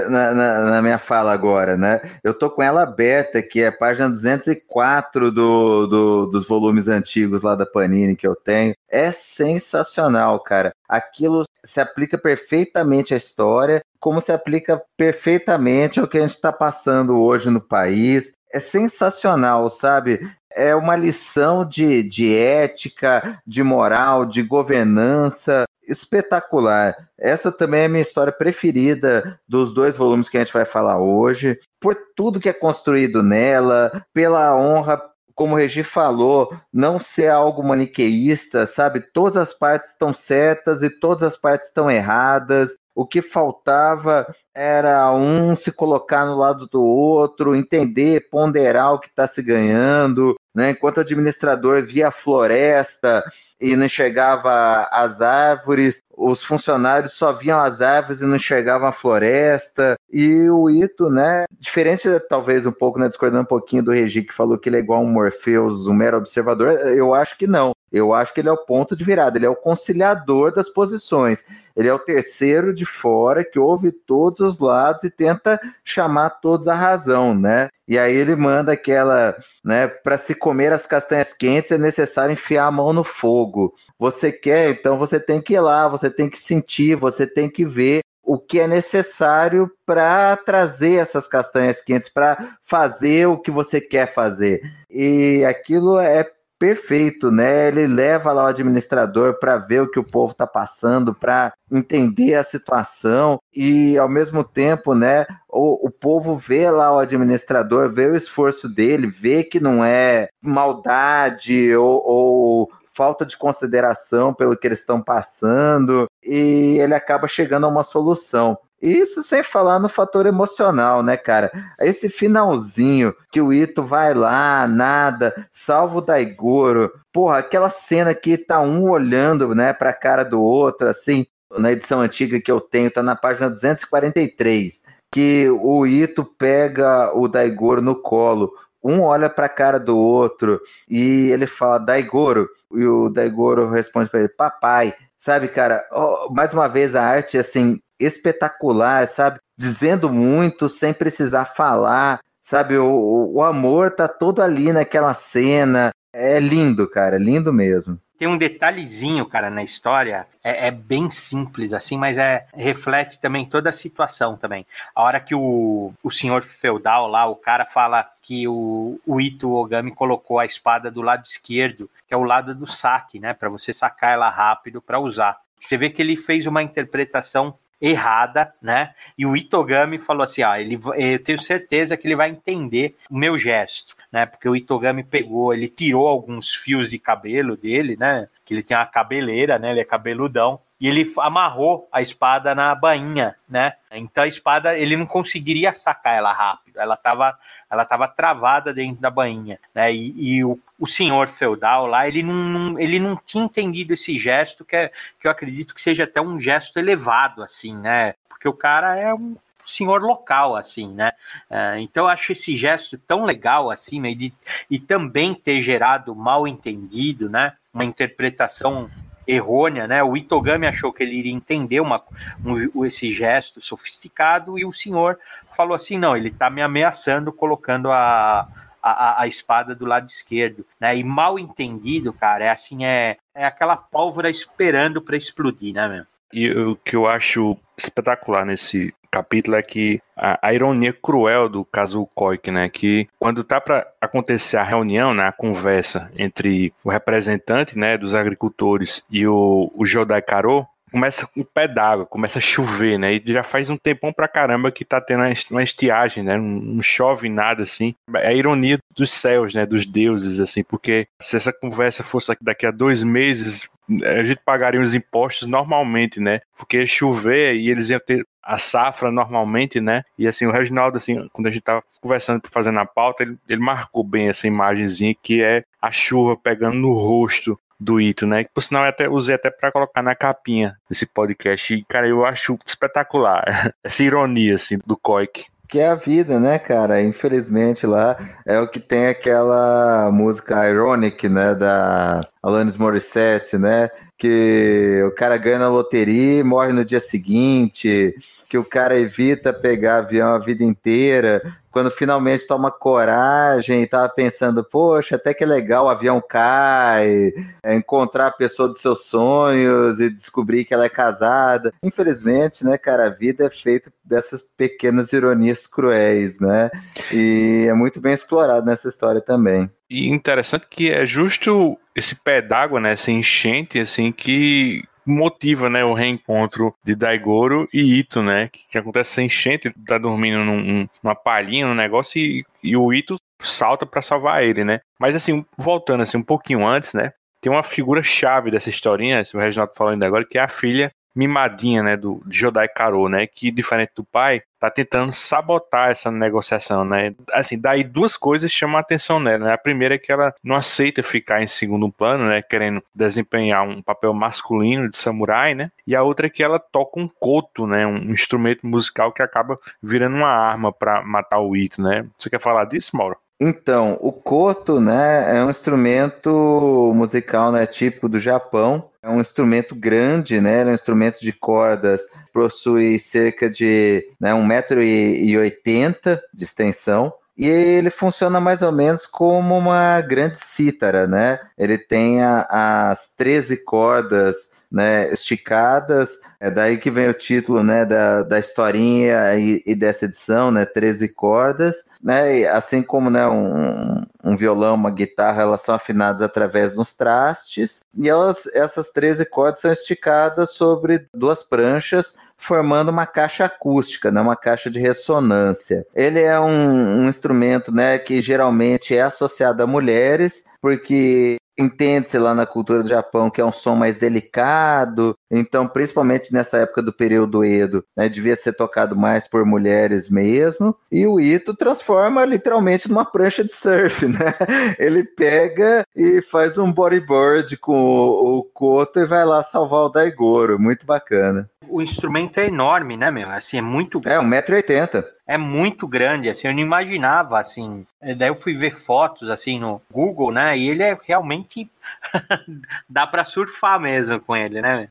Speaker 4: na, na, na, minha fala agora, né? Eu tô com ela aberta, que é página 204 do, do, dos volumes antigos lá da Panini que eu tenho. É sensacional, cara. Aquilo se aplica perfeitamente à história, como se aplica perfeitamente ao que a gente está passando hoje no país. É sensacional, sabe? É uma lição de, de ética, de moral, de governança espetacular. Essa também é a minha história preferida dos dois volumes que a gente vai falar hoje, por tudo que é construído nela, pela honra como o Regi falou, não ser algo maniqueísta, sabe? Todas as partes estão certas e todas as partes estão erradas. O que faltava era um se colocar no lado do outro, entender, ponderar o que está se ganhando, né? Enquanto o administrador via a floresta e não enxergava as árvores, os funcionários só viam as árvores e não enxergavam a floresta. E o Ito, né, diferente talvez um pouco, né, discordando um pouquinho do Regi, que falou que ele é igual um Morpheus, um mero observador, eu acho que não. Eu acho que ele é o ponto de virada, ele é o conciliador das posições. Ele é o terceiro de fora que ouve todos os lados e tenta chamar todos à razão, né? E aí ele manda aquela, né, para se comer as castanhas quentes é necessário enfiar a mão no fogo. Você quer, então você tem que ir lá, você tem que sentir, você tem que ver o que é necessário para trazer essas castanhas quentes, para fazer o que você quer fazer. E aquilo é perfeito, né? Ele leva lá o administrador para ver o que o povo está passando, para entender a situação e ao mesmo tempo, né? O, o povo vê lá o administrador, vê o esforço dele, vê que não é maldade ou, ou falta de consideração pelo que eles estão passando e ele acaba chegando a uma solução. Isso sem falar no fator emocional, né, cara? Esse finalzinho que o Ito vai lá, nada, salva o Daigoro. Porra, aquela cena que tá um olhando, né, pra cara do outro, assim, na edição antiga que eu tenho, tá na página 243, que o Ito pega o Daigoro no colo, um olha pra cara do outro e ele fala, Daigoro, e o Daigoro responde para ele, papai. Sabe, cara, oh, mais uma vez a arte, assim, espetacular, sabe? Dizendo muito sem precisar falar, sabe? O, o amor tá todo ali naquela cena. É lindo, cara, lindo mesmo.
Speaker 5: Tem um detalhezinho, cara, na história, é, é, bem simples, assim, mas é reflete também toda a situação também. A hora que o, o senhor feudal lá, o cara fala que o, o Ito Ogami colocou a espada do lado esquerdo, que é o lado do saque, né, para você sacar ela rápido para usar. Você vê que ele fez uma interpretação errada, né? E o Itogami falou assim: ah, ele, eu tenho certeza que ele vai entender o meu gesto, né? Porque o Itogami pegou, ele tirou alguns fios de cabelo dele, né? Que ele tem uma cabeleira, né? Ele é cabeludão e ele amarrou a espada na bainha, né? Então a espada ele não conseguiria sacar ela rápido, ela estava ela tava travada dentro da bainha, né? E, e o, o, senhor feudal lá ele não, ele não tinha entendido esse gesto que, é, que eu acredito que seja até um gesto elevado assim, né? Porque o cara é um senhor local, assim, né? É, então eu acho esse gesto tão legal, assim, né? e, e também ter gerado mal entendido, né? Uma interpretação errônea, né? O Itogami achou que ele iria entender uma, um, esse gesto sofisticado e o senhor falou assim: não, ele está me ameaçando colocando a, a, a, espada do lado esquerdo, né? E mal entendido, cara, é assim, é, é aquela pólvora esperando para explodir, né, meu?
Speaker 3: E o que eu acho espetacular nesse capítulo é que a, a ironia cruel do caso Koik, né, que quando tá para acontecer a reunião, né, a conversa entre o representante, né, dos agricultores e o, o Jodai Karo, começa um pé d'água, começa a chover, né? E já faz um tempão pra caramba que tá tendo uma estiagem, né? Não chove nada assim. É a ironia dos céus, né? Dos deuses, assim, porque se essa conversa fosse daqui a dois meses, a gente pagaria os impostos normalmente, né? Porque chover e eles iam ter a safra normalmente, né? E assim, o Reginaldo, assim, quando a gente tava conversando, fazendo a pauta, ele, ele marcou bem essa imagenzinha que é a chuva pegando no rosto do Ito, né? Que por sinal eu até usei até para colocar na capinha desse podcast. E, cara, eu acho espetacular essa ironia assim do Koik.
Speaker 4: Que é a vida, né, cara? Infelizmente lá é o que tem aquela música Ironic, né, da Alanis Morissette, né? que o cara ganha na loteria e morre no dia seguinte, que o cara evita pegar avião a vida inteira, quando finalmente toma coragem e tava pensando, poxa, até que legal, o avião cai, é encontrar a pessoa dos seus sonhos e descobrir que ela é casada. Infelizmente, né, cara, a vida é feita dessas pequenas ironias cruéis, né? E é muito bem explorado nessa história também.
Speaker 3: E interessante que é justo esse pé d'água, né, essa enchente, assim, que motiva, né, o reencontro de Daigoro e Ito, né, que, que acontece sem enchente, tá dormindo num, numa palhinha, num negócio e, e o Ito salta para salvar ele, né. Mas assim, voltando assim um pouquinho antes, né, tem uma figura chave dessa historinha, se o Reginaldo falou ainda agora, que é a filha mimadinha, né, do Jodai Karo, né, que diferente do pai, tá tentando sabotar essa negociação, né? Assim, daí duas coisas chamam a atenção nela, né? A primeira é que ela não aceita ficar em segundo plano, né, querendo desempenhar um papel masculino de samurai, né? E a outra é que ela toca um koto, né, um instrumento musical que acaba virando uma arma para matar o Ito, né? Você quer falar disso, Mauro?
Speaker 4: Então, o koto, né, é um instrumento musical, né, típico do Japão. É um instrumento grande, né? É um instrumento de cordas, possui cerca de né, 1,80m de extensão. E ele funciona mais ou menos como uma grande cítara, né? Ele tem a, as 13 cordas né, esticadas. É daí que vem o título né, da, da historinha e, e dessa edição, né, 13 cordas. Né, assim como né, um, um violão, uma guitarra, elas são afinadas através dos trastes. E elas, essas 13 cordas são esticadas sobre duas pranchas, formando uma caixa acústica, né, uma caixa de ressonância. Ele é um, um instrumento né, que geralmente é associado a mulheres, porque entende-se lá na cultura do Japão que é um som mais delicado, então, principalmente nessa época do período Edo, né, devia ser tocado mais por mulheres mesmo, e o Ito transforma literalmente numa prancha de surf, né? Ele pega e faz um bodyboard com o, o Koto e vai lá salvar o Daigoro, muito bacana.
Speaker 5: O instrumento é enorme, né, meu? Assim, é muito...
Speaker 4: É, 1,80m
Speaker 5: é muito grande, assim, eu não imaginava, assim. É, daí eu fui ver fotos, assim, no Google, né? E ele é realmente. dá para surfar mesmo com ele, né?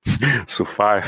Speaker 3: surfar.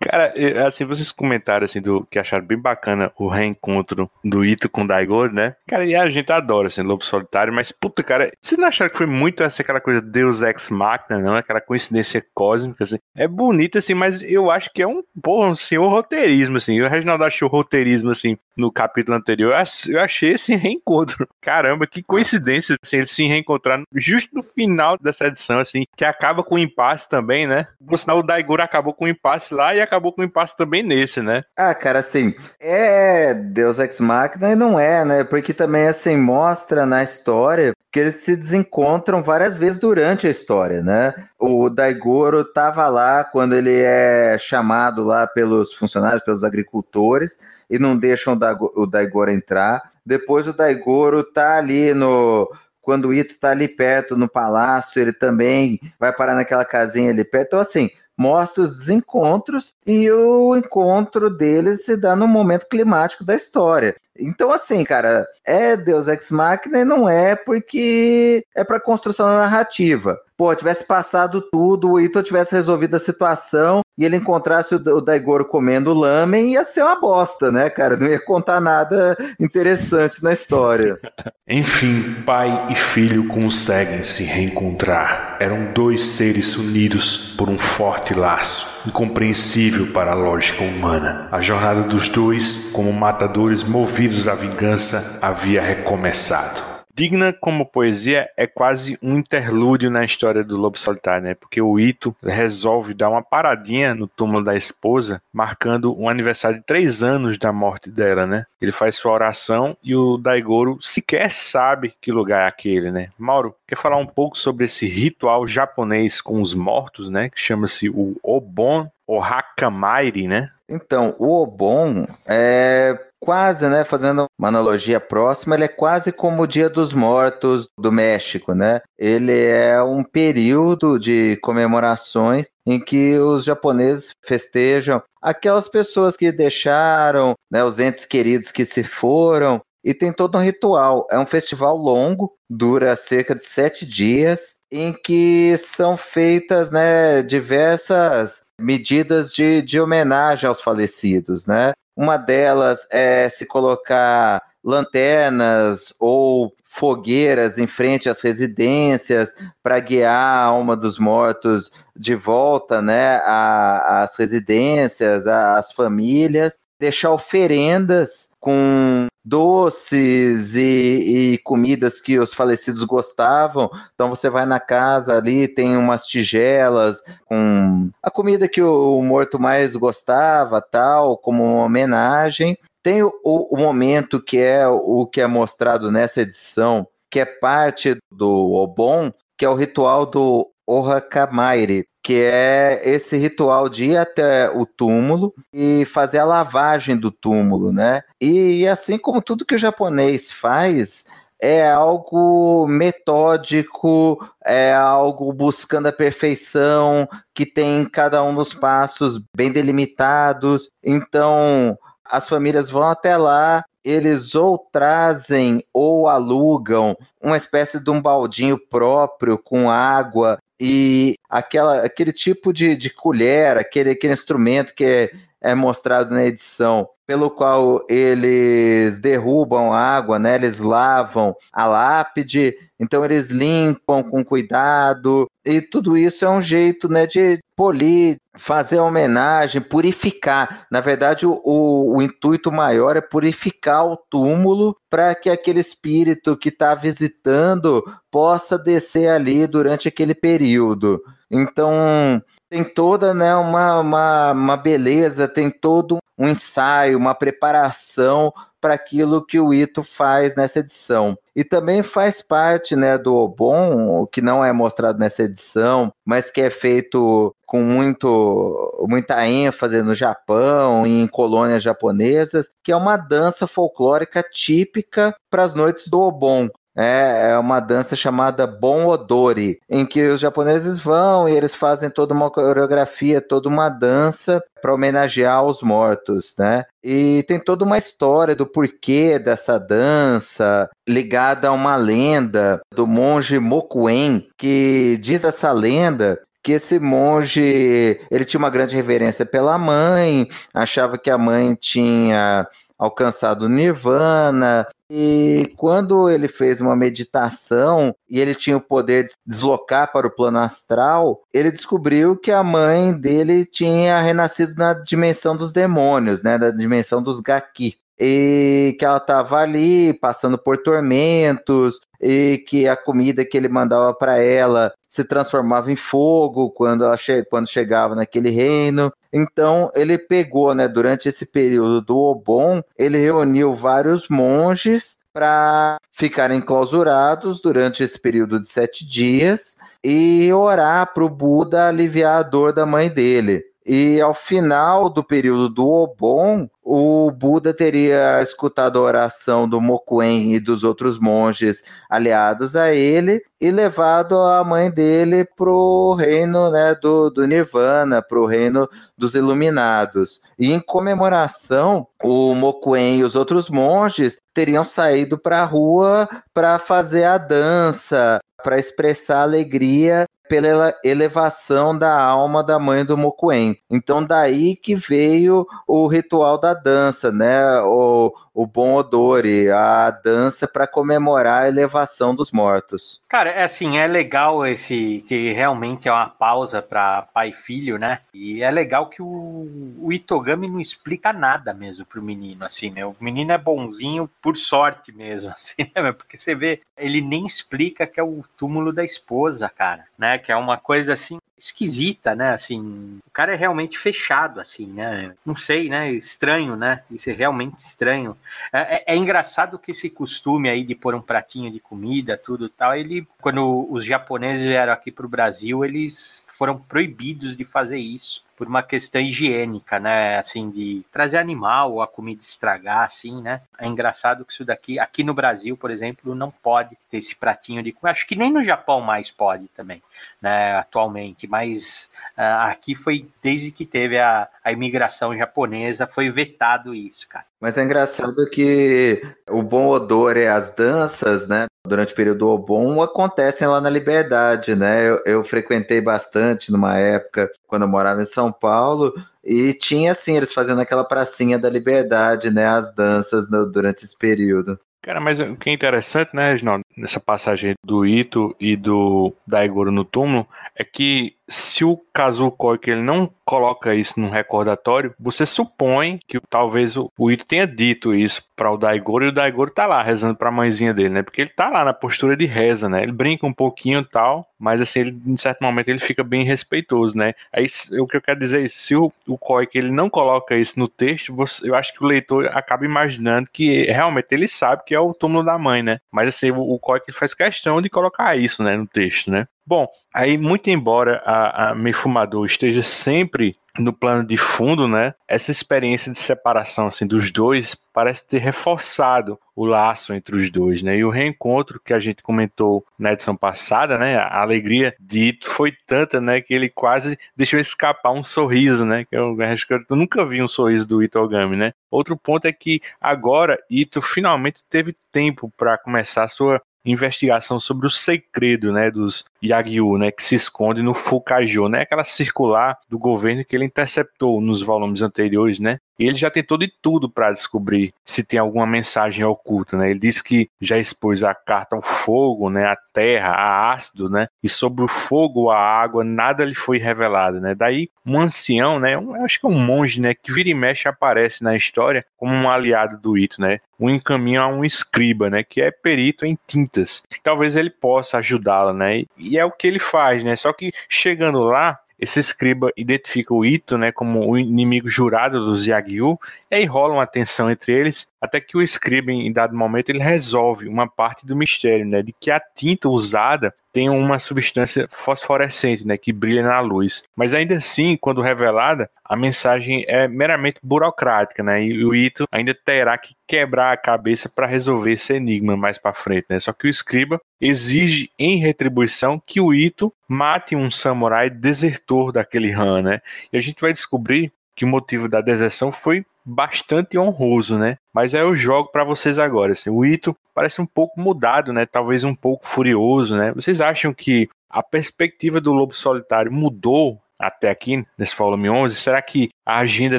Speaker 3: Cara, assim, vocês comentaram assim do que acharam bem bacana o reencontro do Ito com o Daigoro, né? Cara, e a gente adora assim, Lobo Solitário, mas puta, cara, vocês não acharam que foi muito essa aquela coisa Deus Ex Machina, não? Aquela coincidência cósmica, assim. É bonito, assim, mas eu acho que é um, porra, um senhor roteirismo, assim. O Reginaldo achou roteirismo, assim, no capítulo anterior. Eu achei esse reencontro. Caramba, que coincidência, assim, eles se reencontraram justo no final dessa edição, assim, que acaba com o impasse também, né? Por sinal, o Daigoro acabou com o impasse lá e acabou com o impasse também nesse, né?
Speaker 4: Ah, cara, assim, é Deus Ex Machina e não é, né? Porque também, assim, mostra na história que eles se desencontram várias vezes durante a história, né? O Daigoro tava lá quando ele é chamado lá pelos funcionários, pelos agricultores, e não deixam o Daigoro entrar. Depois o Daigoro tá ali no quando o Ito tá ali perto no palácio, ele também vai parar naquela casinha ali perto. Então, assim, mostra os desencontros e o encontro deles se dá no momento climático da história. Então, assim, cara, é Deus Ex Machina e não é porque é para construção da narrativa. Pô, tivesse passado tudo, o Ito tivesse resolvido a situação e ele encontrasse o Daigoro comendo lamen, ia ser uma bosta, né, cara? Não ia contar nada interessante na história.
Speaker 1: Enfim, pai e filho conseguem se reencontrar. Eram dois seres unidos por um forte laço, incompreensível para a lógica humana. A jornada dos dois, como matadores movidos à vingança, havia recomeçado
Speaker 3: digna como poesia é quase um interlúdio na história do Lobo Solitário, né? Porque o Ito resolve dar uma paradinha no túmulo da esposa, marcando um aniversário de três anos da morte dela, né? Ele faz sua oração e o Daigoro sequer sabe que lugar é aquele, né? Mauro, quer falar um pouco sobre esse ritual japonês com os mortos, né? Que chama-se o Obon ou Hakamairi, né?
Speaker 4: Então, o Obon é quase, né, fazendo uma analogia próxima, ele é quase como o Dia dos Mortos do México, né? Ele é um período de comemorações em que os japoneses festejam aquelas pessoas que deixaram, né, os entes queridos que se foram, e tem todo um ritual. É um festival longo, dura cerca de sete dias, em que são feitas né, diversas medidas de, de homenagem aos falecidos, né? Uma delas é se colocar lanternas ou fogueiras em frente às residências para guiar a alma dos mortos de volta, né, às residências, às famílias, deixar oferendas com doces e, e, comidas que os falecidos gostavam. Então você vai na casa ali, tem umas tigelas com a comida que o, o morto mais gostava, tal, como uma homenagem. Tem o, o, momento que é o que é mostrado nessa edição, que é parte do Obon, que é o ritual do Ohakamairi, que é esse ritual de ir até o túmulo e fazer a lavagem do túmulo, né? E, assim como tudo que o japonês faz, é algo metódico, é algo buscando a perfeição, que tem cada um dos passos bem delimitados. Então, as famílias vão até lá, eles ou trazem ou alugam uma espécie de um baldinho próprio com água e aquela, aquele tipo de, de colher, aquele, aquele instrumento que é, é mostrado na edição, pelo qual eles derrubam a água, né? Eles lavam a lápide, então eles limpam com cuidado, e tudo isso é um jeito, né, de polir, fazer homenagem, purificar. Na verdade, o, o, o intuito maior é purificar o túmulo para que aquele espírito que está visitando possa descer ali durante aquele período. Então, tem toda né, uma, uma, uma beleza, tem todo um ensaio, uma preparação para aquilo que o Ito faz nessa edição. E também faz parte né, do Obon, que não é mostrado nessa edição, mas que é feito com muito, muita ênfase no Japão e em colônias japonesas, que é uma dança folclórica típica para as noites do Obon é, é uma dança chamada Bon Odori, em que os japoneses vão e eles fazem toda uma coreografia, toda uma dança para homenagear os mortos, né? E tem toda uma história do porquê dessa dança, ligada a uma lenda do monge Mokuen, que diz essa lenda que esse monge, ele tinha uma grande reverência pela mãe, achava que a mãe tinha alcançado nirvana. E quando ele fez uma meditação e ele tinha o poder de deslocar para o plano astral, ele descobriu que a mãe dele tinha renascido na dimensão dos demônios, né, da dimensão dos Gaki e que ela estava ali passando por tormentos e que a comida que ele mandava para ela se transformava em fogo quando ela che quando chegava naquele reino. Então ele pegou, né, durante esse período do Obon, ele reuniu vários monges para ficarem clausurados durante esse período de sete dias e orar para o Buda aliviar a dor da mãe dele. E ao final do período do Obon, o Buda teria escutado a oração do Mokuen e dos outros monges aliados a ele e levado a mãe dele para o reino né, do, do Nirvana, para o reino dos iluminados. E em comemoração, o Mokuen e os outros monges teriam saído para a rua para fazer a dança, para expressar alegria pela elevação da alma da mãe do Mokuen. Então daí que veio o ritual da dança, né? O, o Bon Odori, a dança para comemorar a elevação dos mortos.
Speaker 5: Cara, é assim, é legal esse que realmente é uma pausa para pai e filho, né? E é legal que o, o Itogami não explica nada mesmo pro menino, assim, né? O menino é bonzinho por sorte mesmo, assim, né? Porque você vê, ele nem explica que é o túmulo da esposa, cara, né? Que é uma coisa assim esquisita, né? Assim, o cara é realmente fechado, assim, né? Não sei, né? Estranho, né? Isso é realmente estranho. É, é, é, engraçado que esse costume aí de pôr um pratinho de comida, tudo tal, ele, quando os japoneses vieram aqui para o Brasil, eles foram proibidos de fazer isso por uma questão higiênica, né? Assim, de trazer animal ou a comida estragar, assim, né? É engraçado que isso daqui, aqui no Brasil, por exemplo, não pode ter esse pratinho de comida. Acho que nem no Japão mais pode também, né? Atualmente, mas uh, aqui foi desde que teve a, a imigração japonesa, foi vetado isso, cara.
Speaker 4: Mas é engraçado que o bom odor é as danças, né? durante o período Obon acontecem lá na Liberdade, né? Eu, eu frequentei bastante numa época quando eu morava em São Paulo e tinha assim eles fazendo aquela pracinha da Liberdade, né? As danças no, durante esse período.
Speaker 3: Cara, mas o que é interessante, né, Reginaldo, nessa passagem do Ito e do Daigoro no túmulo, é que se o Kazuo Koike ele não coloca isso num recordatório, você supõe que talvez o, o Ito tenha dito isso para o Daigoro e o Daigoro tá lá rezando para a mãezinha dele, né? Porque ele tá lá na postura de reza, né? Ele brinca um pouquinho e tal, mas assim, ele, em certo momento ele fica bem respeitoso, né? Aí o que eu quero dizer é, se o, o Koike ele não coloca isso no texto, você, eu acho que o leitor acaba imaginando que realmente ele sabe que é o túmulo da mãe, né? Mas assim, o, o faz questão de colocar isso, né, no texto, né? Bom, aí muito embora a, a Mefumador esteja sempre no plano de fundo, né? Essa experiência de separação assim dos dois parece ter reforçado o laço entre os dois, né? E o reencontro que a gente comentou na edição passada, né? A alegria de Ito foi tanta, né, que ele quase deixou escapar um sorriso, né? Que eu acho que eu nunca vi um sorriso do Ito Ogami, né? Outro ponto é que agora Ito finalmente teve tempo para começar a sua investigação sobre o segredo, né, dos Yagyu, né, que se esconde no Fukajo, né, aquela circular do governo que ele interceptou nos volumes anteriores, né, e ele já tentou de tudo para descobrir se tem alguma mensagem oculta, né? Ele disse que já expôs a carta ao fogo, né, a terra, a ácido, né? E sobre o fogo, a água, nada lhe foi revelado, né? Daí um ancião, né, um, acho que é um monge, né, que vira e mexe aparece na história como um aliado do Ito, né? Um encaminho a um escriba, né, que é perito em tintas. Talvez ele possa ajudá-la, né? E é o que ele faz, né? Só que chegando lá, esse escriba identifica o Ito né, como o inimigo jurado dos Yagyu, e aí rola uma tensão entre eles, até que o escriba, em dado momento, ele resolve uma parte do mistério, né, de que a tinta usada tem uma substância fosforescente, né, que brilha na luz. Mas ainda assim, quando revelada, a mensagem é meramente burocrática, né, e o Ito ainda terá que quebrar a cabeça para resolver esse enigma mais para frente, né. Só que o escriba exige em retribuição que o Ito mate um samurai desertor daquele Han, né. E a gente vai descobrir que o motivo da deserção foi bastante honroso, né? Mas aí eu jogo para vocês agora. Assim, o Ito parece um pouco mudado, né? Talvez um pouco furioso, né? Vocês acham que a perspectiva do Lobo Solitário mudou até aqui, nesse volume 11? Será que a agenda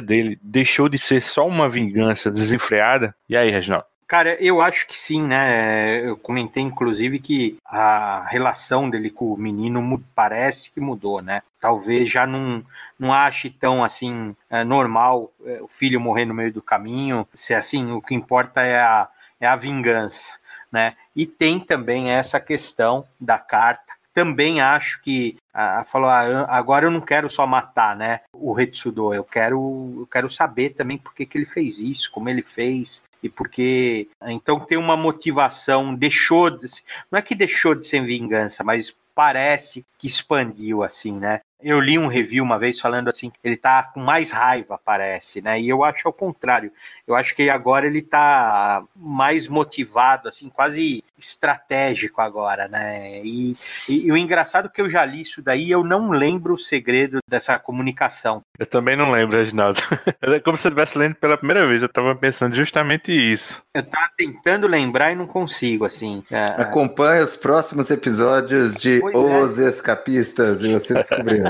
Speaker 3: dele deixou de ser só uma vingança desenfreada? E aí, Reginaldo?
Speaker 5: Cara, eu acho que sim, né? Eu comentei, inclusive, que a relação dele com o menino parece que mudou, né? Talvez já não, não ache tão assim é, normal é, o filho morrer no meio do caminho. Se assim, o que importa é a, é a vingança, né? E tem também essa questão da carta. Também acho que falou, ah, agora eu não quero só matar, né? O Retsudo, eu quero, eu quero saber também por que, que ele fez isso, como ele fez, e porque então tem uma motivação, deixou de não é que deixou de ser vingança, mas parece que expandiu assim, né? Eu li um review uma vez falando assim, ele tá com mais raiva, parece, né? E eu acho ao contrário. Eu acho que agora ele tá mais motivado, assim, quase estratégico agora, né? E, e, e o engraçado é que eu já li isso daí, eu não lembro o segredo dessa comunicação.
Speaker 3: Eu também não lembro, Reginaldo. É como se eu estivesse lendo pela primeira vez. Eu tava pensando justamente isso.
Speaker 5: Eu tava tentando lembrar e não consigo, assim.
Speaker 4: É... Acompanhe os próximos episódios de pois é. Os é. Escapistas e você descobriu.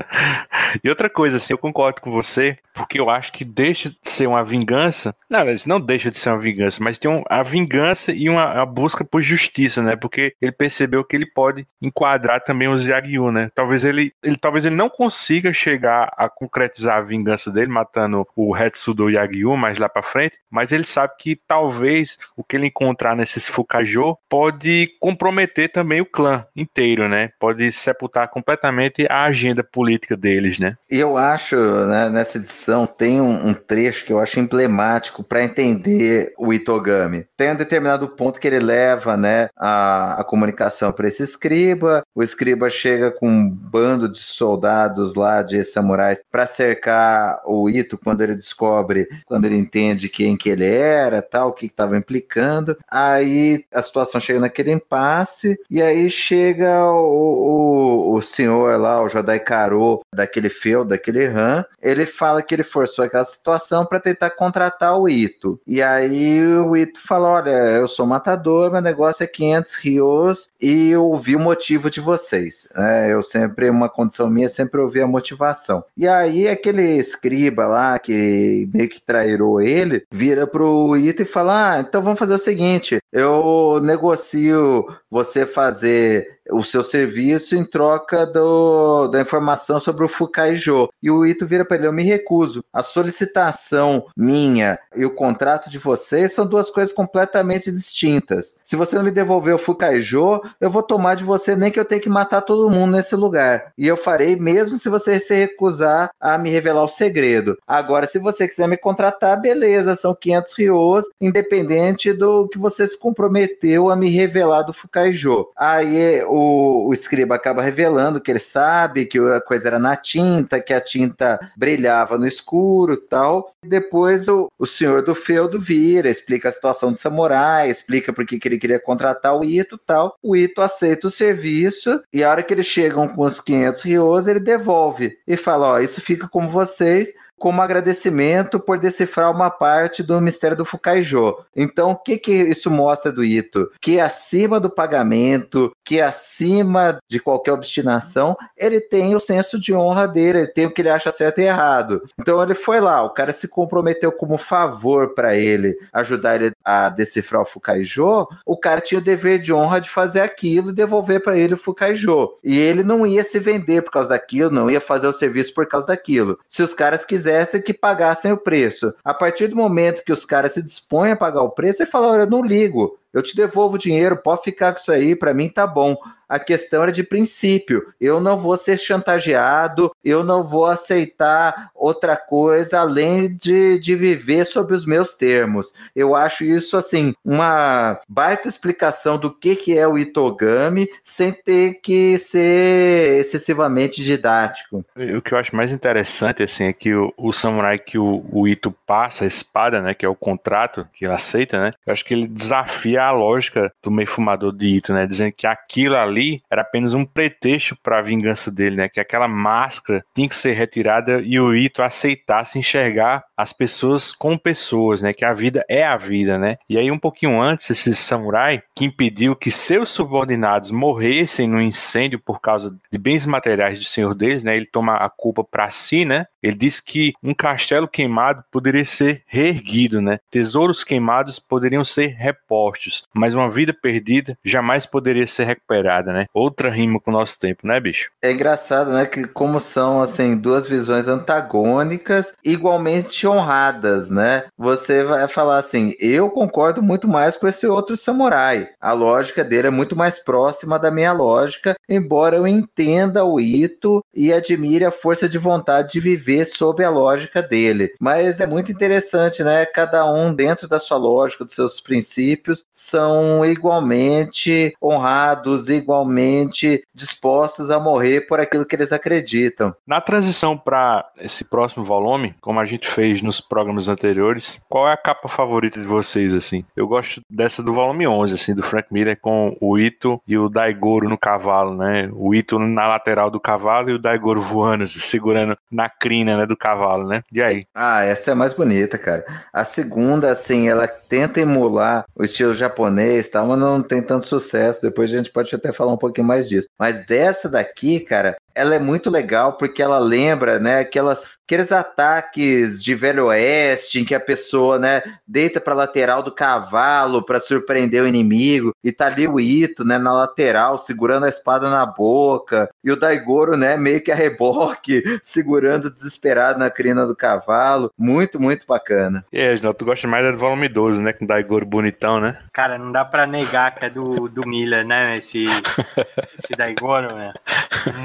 Speaker 3: e outra coisa, assim, eu concordo com você, porque eu acho que deixa de ser uma vingança. Não, não deixa de ser uma vingança, mas tem um, a vingança e uma a busca por justiça, né? Porque ele percebeu que ele pode enquadrar também os Yagyu, né? Talvez ele, ele, talvez ele não consiga chegar a concretizar a vingança dele, matando o Hetsudo Yagyu mais lá para frente, mas ele sabe que talvez o que ele encontrar nesses Fukajo pode comprometer também o clã inteiro, né? Pode sepultar completamente a agenda política deles, né?
Speaker 4: E eu acho, né, nessa edição, tem um, um trecho que eu acho emblemático para entender o Itogami. Tem um determinado ponto que ele leva, né, a, a comunicação para esse escriba, o escriba chega com um bando de soldados lá, de samurais, para cercar o Ito quando ele descobre, quando ele entende quem que ele era, tal, o que estava implicando. Aí a situação chega naquele impasse, e aí chega o, o, o senhor lá, o Jodai Caro, daquele feudo, daquele Han, ele fala que ele forçou aquela situação para tentar contratar o Ito. E aí o Ito fala: Olha, eu sou matador, meu negócio é 500 rios e eu ouvi o motivo de vocês. É, eu sempre, uma condição minha, sempre ouvi a motivação. E aí aquele escriba lá, que meio que trairou ele, vira pro Ito e fala: Ah, então vamos fazer o seguinte: eu negocio você fazer o seu serviço em troca do, da informação sobre o Fukaijo. E o Ito vira para ele: Eu me recuso. A solicitação minha e o contrato de vocês são duas coisas completamente distintas. Se você não me devolver o Fukaijo, eu vou tomar de você nem que eu tenha que matar todo mundo nesse lugar. E eu farei mesmo se você se recusar a me revelar o segredo. Agora, se você quiser me contratar, beleza, são 500 rios, independente do que você se comprometeu a me revelar do Fukaijo. Aí o, o escriba acaba revelando que ele sabe que a coisa era na tinta, que a tinta brilhava no escuro tal. Depois o, o senhor do feudo vira, explica a situação do samurai, explica por que ele queria contratar o Ito tal. O Ito aceita o serviço e a hora que eles chegam com os 500 rios, ele devolve e fala: Ó, isso fica com vocês como agradecimento por decifrar uma parte do mistério do Fukaijo. Então, o que, que isso mostra do Ito? Que acima do pagamento, que acima de qualquer obstinação, ele tem o senso de honra dele, ele tem o que ele acha certo e errado. Então, ele foi lá, o cara se comprometeu como favor para ele ajudar ele a decifrar o Fukaijo, o cara tinha o dever de honra de fazer aquilo e devolver para ele o Fukaijo. E ele não ia se vender por causa daquilo, não ia fazer o serviço por causa daquilo. Se os caras quiserem quisesse que pagassem o preço. A partir do momento que os caras se dispõem a pagar o preço, ele fala: Olha, eu não ligo, eu te devolvo o dinheiro, pode ficar com isso aí, para mim tá bom a questão era de princípio. Eu não vou ser chantageado, eu não vou aceitar outra coisa além de, de viver sob os meus termos. Eu acho isso, assim, uma baita explicação do que, que é o itogami, sem ter que ser excessivamente didático.
Speaker 3: O que eu acho mais interessante, assim, é que o, o samurai que o, o Ito passa, a espada, né, que é o contrato que ele aceita, né, eu acho que ele desafia a lógica do meio fumador de Ito, né, dizendo que aquilo ali era apenas um pretexto para a vingança dele, né? Que aquela máscara tinha que ser retirada e o Ito aceitasse enxergar as pessoas como pessoas, né? Que a vida é a vida, né? E aí um pouquinho antes esse samurai que impediu que seus subordinados morressem no incêndio por causa de bens materiais do senhor deles, né? Ele toma a culpa para si, né? Ele diz que um castelo queimado poderia ser reerguido, né? Tesouros queimados poderiam ser repostos, mas uma vida perdida jamais poderia ser recuperada, né? Outra rima com o nosso tempo, né, bicho?
Speaker 4: É engraçado, né, que como são assim duas visões antagônicas, igualmente honradas, né? Você vai falar assim: "Eu concordo muito mais com esse outro samurai. A lógica dele é muito mais próxima da minha lógica, embora eu entenda o Ito e admire a força de vontade de viver sob a lógica dele. Mas é muito interessante, né? Cada um dentro da sua lógica, dos seus princípios, são igualmente honrados, igualmente dispostos a morrer por aquilo que eles acreditam.
Speaker 3: Na transição para esse próximo volume, como a gente fez nos programas anteriores, qual é a capa favorita de vocês assim? Eu gosto dessa do volume 11, assim, do Frank Miller com o Ito e o Daigoro no cavalo, né? O Ito na lateral do cavalo e o Daigoro voando, assim, segurando na crina né, do cavalo, né? E aí?
Speaker 4: Ah, essa é a mais bonita, cara. A segunda, assim, ela tenta emular o estilo japonês, tal, mas não tem tanto sucesso. Depois a gente pode até falar um pouquinho mais disso. Mas dessa daqui, cara, ela é muito legal porque ela lembra, né, aquelas, aqueles ataques de Velho Oeste em que a pessoa, né, deita para lateral do cavalo para surpreender o inimigo e tá ali o Ito, né, na lateral segurando a espada na boca e o Daigoro, né, meio que a reboque segurando desesperado na crina do cavalo. Muito, muito bacana.
Speaker 3: E aí, tu gosta mais do volume 12, né, com o Daigoro bonitão, né?
Speaker 5: Cara, não dá para negar que é do, do Miller, né, esse, esse Daigoro, né?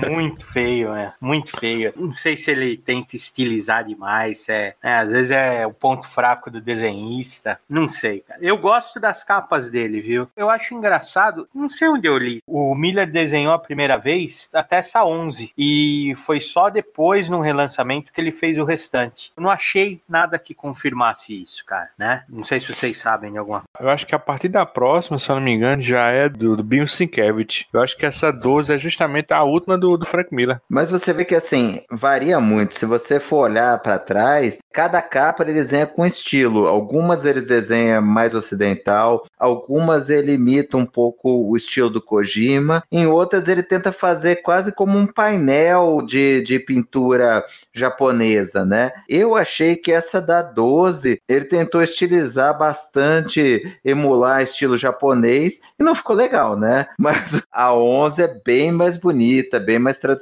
Speaker 5: Muito muito feio, né? Muito feio. Não sei se ele tenta estilizar demais, é, é, às vezes é o ponto fraco do desenhista. Não sei, cara. Eu gosto das capas dele, viu? Eu acho engraçado, não sei onde eu li. O Miller desenhou a primeira vez até essa 11 e foi só depois no relançamento que ele fez o restante. Eu não achei nada que confirmasse isso, cara, né? Não sei se vocês sabem de alguma
Speaker 3: Eu acho que a partir da próxima, se eu não me engano, já é do, do Bill Sienkiewicz. Eu acho que essa 12 é justamente a última do, do Frank Miller.
Speaker 4: Mas você vê que assim, varia muito. Se você for olhar para trás, cada capa ele desenha com estilo. Algumas eles desenham mais ocidental, algumas ele imita um pouco o estilo do Kojima, em outras ele tenta fazer quase como um painel de, de pintura japonesa, né? Eu achei que essa da 12, ele tentou estilizar bastante, emular estilo japonês e não ficou legal, né? Mas a 11 é bem mais bonita, bem mais tradicional.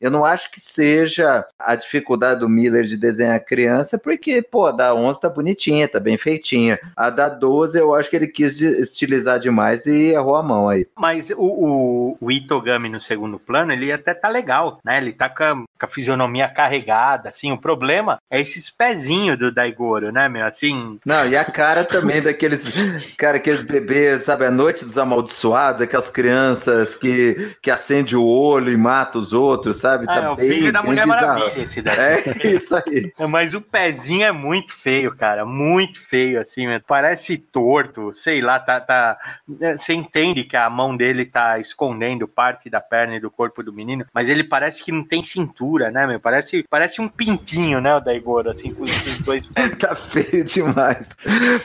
Speaker 4: Eu não acho que seja a dificuldade do Miller de desenhar criança, porque, pô, a da 11 tá bonitinha, tá bem feitinha. A da 12 eu acho que ele quis estilizar demais e errou a mão aí.
Speaker 5: Mas o, o, o Itogami no segundo plano, ele até tá legal, né? Ele tá com a, com a fisionomia carregada, assim. O problema é esses pezinhos do Daigoro, né, meu? Assim.
Speaker 4: Não, e a cara também daqueles. Cara, aqueles bebês, sabe, a noite dos amaldiçoados, aquelas crianças que, que acende o olho e mata os outros, sabe?
Speaker 5: Tá é, o
Speaker 4: bem,
Speaker 5: filho da Mulher
Speaker 4: bizarro.
Speaker 5: Maravilha, esse daí.
Speaker 4: É isso aí.
Speaker 5: Mas o pezinho é muito feio, cara. Muito feio, assim, meu. parece torto, sei lá, tá, tá. Você entende que a mão dele tá escondendo parte da perna e do corpo do menino, mas ele parece que não tem cintura, né, meu? Parece, parece um pintinho, né, o Daigoro, assim, com os dois pés.
Speaker 4: tá feio demais.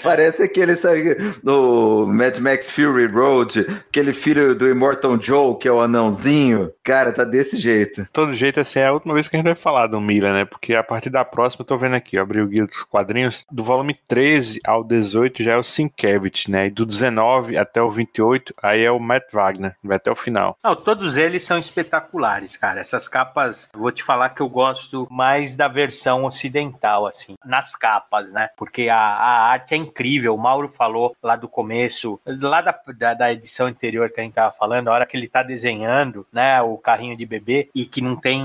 Speaker 4: Parece aquele, sabe, no Mad Max Fury Road, aquele filho do Immortal Joe, que é o anãozinho. Cara, tá desse jeito.
Speaker 3: Todo jeito, assim, é a última vez que a gente vai falar do Miller, né? Porque a partir da próxima, eu tô vendo aqui, eu abri o guia dos quadrinhos, do volume 13 ao 18 já é o Sienkiewicz, né? E do 19 até o 28, aí é o Matt Wagner, vai até o final.
Speaker 5: Não, todos eles são espetaculares, cara. Essas capas, vou te falar que eu gosto mais da versão ocidental, assim, nas capas, né? Porque a, a arte é incrível. O Mauro falou lá do começo, lá da, da, da edição anterior que a gente tava falando, a hora que ele tá desenhando, né, o carrinho de bebê e que não tem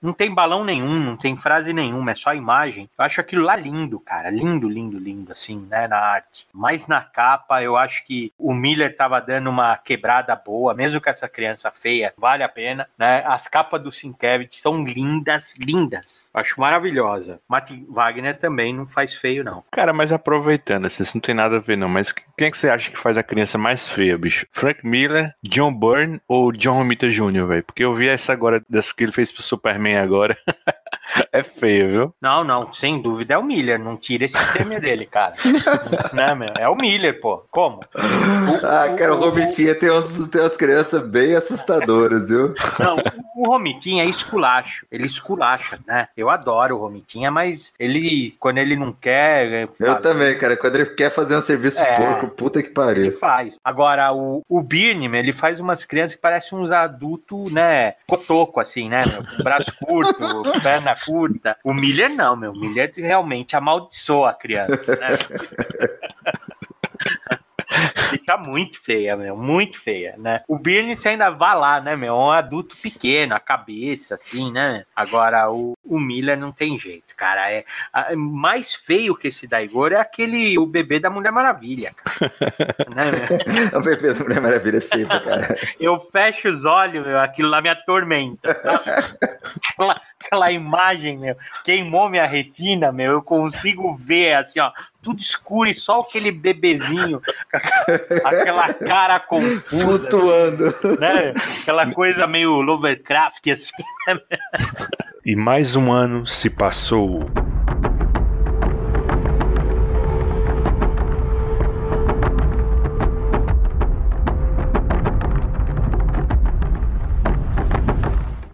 Speaker 5: não tem balão nenhum, não tem frase nenhuma, é só imagem. Eu acho aquilo lá lindo, cara, lindo, lindo, lindo, assim, né, na arte. Mas na capa, eu acho que o Miller tava dando uma quebrada boa, mesmo com essa criança feia, vale a pena, né? As capas do Sienkiewicz são lindas, lindas. Acho maravilhosa. Matt Wagner também não faz feio, não.
Speaker 3: Cara, mas aproveitando, assim, isso não tem nada a ver, não. Mas quem é que você acha que faz a criança mais feia, bicho? Frank Miller, John Byrne ou John Romita Jr., velho? Porque eu vi essa agora, dessa que ele fez pro Superman agora. é feio, viu?
Speaker 5: Não, não, sem dúvida é o Miller. Não tira esse prêmio dele, cara. né, meu? É o Miller, pô. Como?
Speaker 4: Ah, cara, o Romitinha tem, uns, tem umas crianças bem assustadoras, viu?
Speaker 5: Não, o Romitinha é esculacho. Ele esculacha, né? Eu adoro o Romitinha, mas ele, quando ele não quer.
Speaker 4: Eu
Speaker 5: fala-
Speaker 4: também, cara. Quando ele quer fazer um serviço
Speaker 5: É.
Speaker 4: porco, puta que
Speaker 5: Ele
Speaker 4: pariu.
Speaker 5: faz. Agora, o, o Birney, ele faz umas crianças que parecem uns adultos, né? Cotoco, assim, né? Meu? Com braço curto, perna curta. O Miller não, meu. O Miller realmente amaldiçoa a criança, né? Fica muito feia, meu, muito feia, né? O você ainda vai lá, né, meu? É um adulto pequeno, a cabeça, assim, né? Agora, o, o Miller não tem jeito, cara. É, a- mais feio que esse Daigoro é aquele, o bebê da Mulher Maravilha, cara. né?
Speaker 4: O bebê da Mulher Maravilha é feita, cara.
Speaker 5: Eu fecho os olhos, meu, aquilo lá me atormenta, sabe? aquela, aquela imagem, meu, queimou minha retina, meu, eu consigo ver, assim, ó, tudo escuro e só aquele bebezinho, aquela cara confusa,
Speaker 4: Flutuando.
Speaker 5: né? Aquela coisa meio Lovecraft, assim.
Speaker 3: E mais um ano se passou.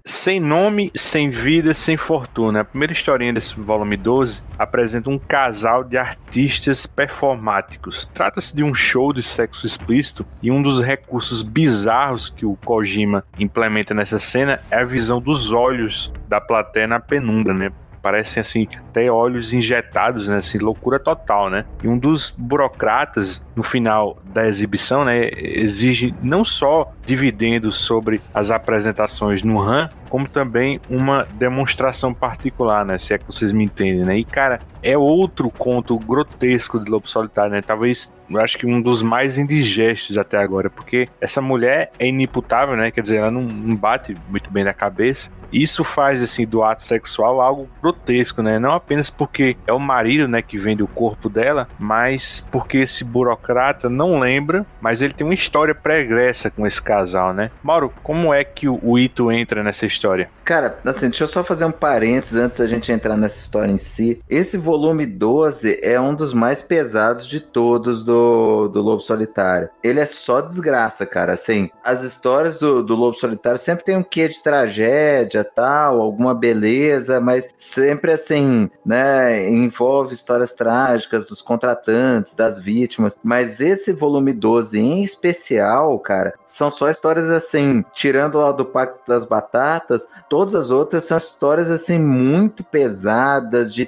Speaker 3: Sem nome, sem vida, sem fortuna. A primeira historinha desse volume 12 apresenta um casal de artistas performáticos. Trata-se de um show de sexo explícito e um dos recursos bizarros que o Kojima implementa nessa cena é a visão dos olhos da plateia na penumbra, né? Parecem assim, até olhos injetados, né? Assim, loucura total, né? E um dos burocratas, no final da exibição, né, exige não só dividendos sobre as apresentações no RAM, como também uma demonstração particular, né? Se é que vocês me entendem, né? E cara, é outro conto grotesco de Lobo Solitário, né? Talvez eu acho que um dos mais indigestos até agora, porque essa mulher é inimputável, né? Quer dizer, ela não, bate muito bem na cabeça. Isso faz assim do ato sexual algo grotesco, né? Não apenas porque é o marido, né, que vende o corpo dela, mas porque esse burocrata não lembra, mas ele tem uma história pregressa com esse casal, né? Mauro, como é que o Ito entra nessa história?
Speaker 4: Cara, assim, deixa eu só fazer um parênteses antes da gente entrar nessa história em si. Esse volume 12 é um dos mais pesados de todos do, do Lobo Solitário. Ele é só desgraça, cara. Assim, as histórias do, do Lobo Solitário sempre tem um quê de tragédia, tal, alguma beleza, mas sempre assim, né, envolve histórias trágicas dos contratantes, das vítimas. Mas esse volume 12 em especial, cara, são só histórias assim, tirando lá do Pacto das Batatas, Todas as outras são histórias assim muito pesadas, de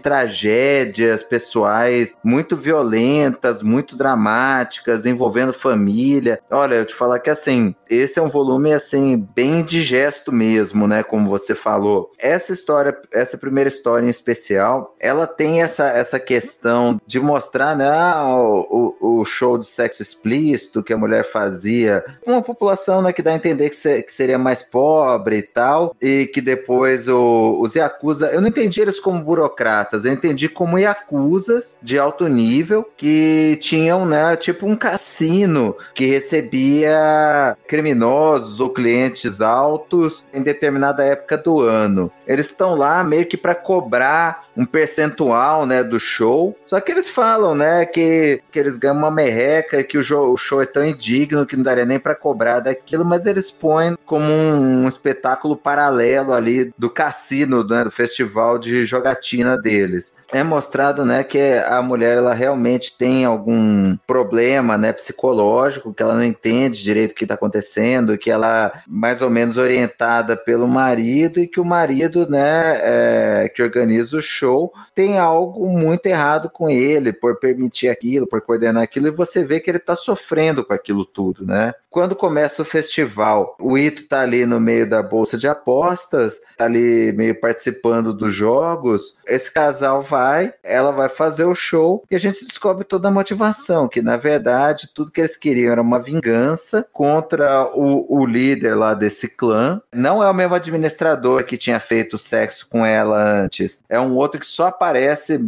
Speaker 4: tragédias pessoais, muito violentas, muito dramáticas, envolvendo família. Olha, eu te falar que assim, esse é um volume assim bem indigesto mesmo, né, como você falou. Essa história, essa primeira história em especial, ela tem essa, essa questão de mostrar, né, ah, o, o show de sexo explícito que a mulher fazia, uma população, né, que dá a entender que, se, que seria mais pobre e tal, e que depois o, os Yakuza. Eu não entendi eles como burocratas, eu entendi como Yakuzas de alto nível que tinham, né, tipo um cassino que recebia criminosos ou clientes altos em determinada época do ano. Eles estão lá meio que para cobrar um percentual, né, do show. Só que eles falam, né, que, que eles ganham uma merreca, que o, show, o show é tão indigno que não daria nem para cobrar daquilo, mas eles põem como um, um, espetáculo paralelo ali do cassino, né, do festival de jogatina deles. É mostrado, né, que a mulher ela realmente tem algum problema, né, psicológico, que ela não entende direito o que está acontecendo, que ela é mais ou menos orientada pelo marido e que o marido, né, é, que organiza o show tem algo muito errado com ele por permitir aquilo, por coordenar aquilo, e você vê que ele está sofrendo com aquilo tudo, né? Quando começa o festival, o Ito tá ali no meio da bolsa de apostas, tá ali meio participando dos jogos. Esse casal vai, ela vai fazer o show e a gente descobre toda a motivação, que na verdade tudo que eles queriam era uma vingança contra o, o líder lá desse clã. Não é o mesmo administrador que tinha feito sexo com ela antes, é um outro que só aparece,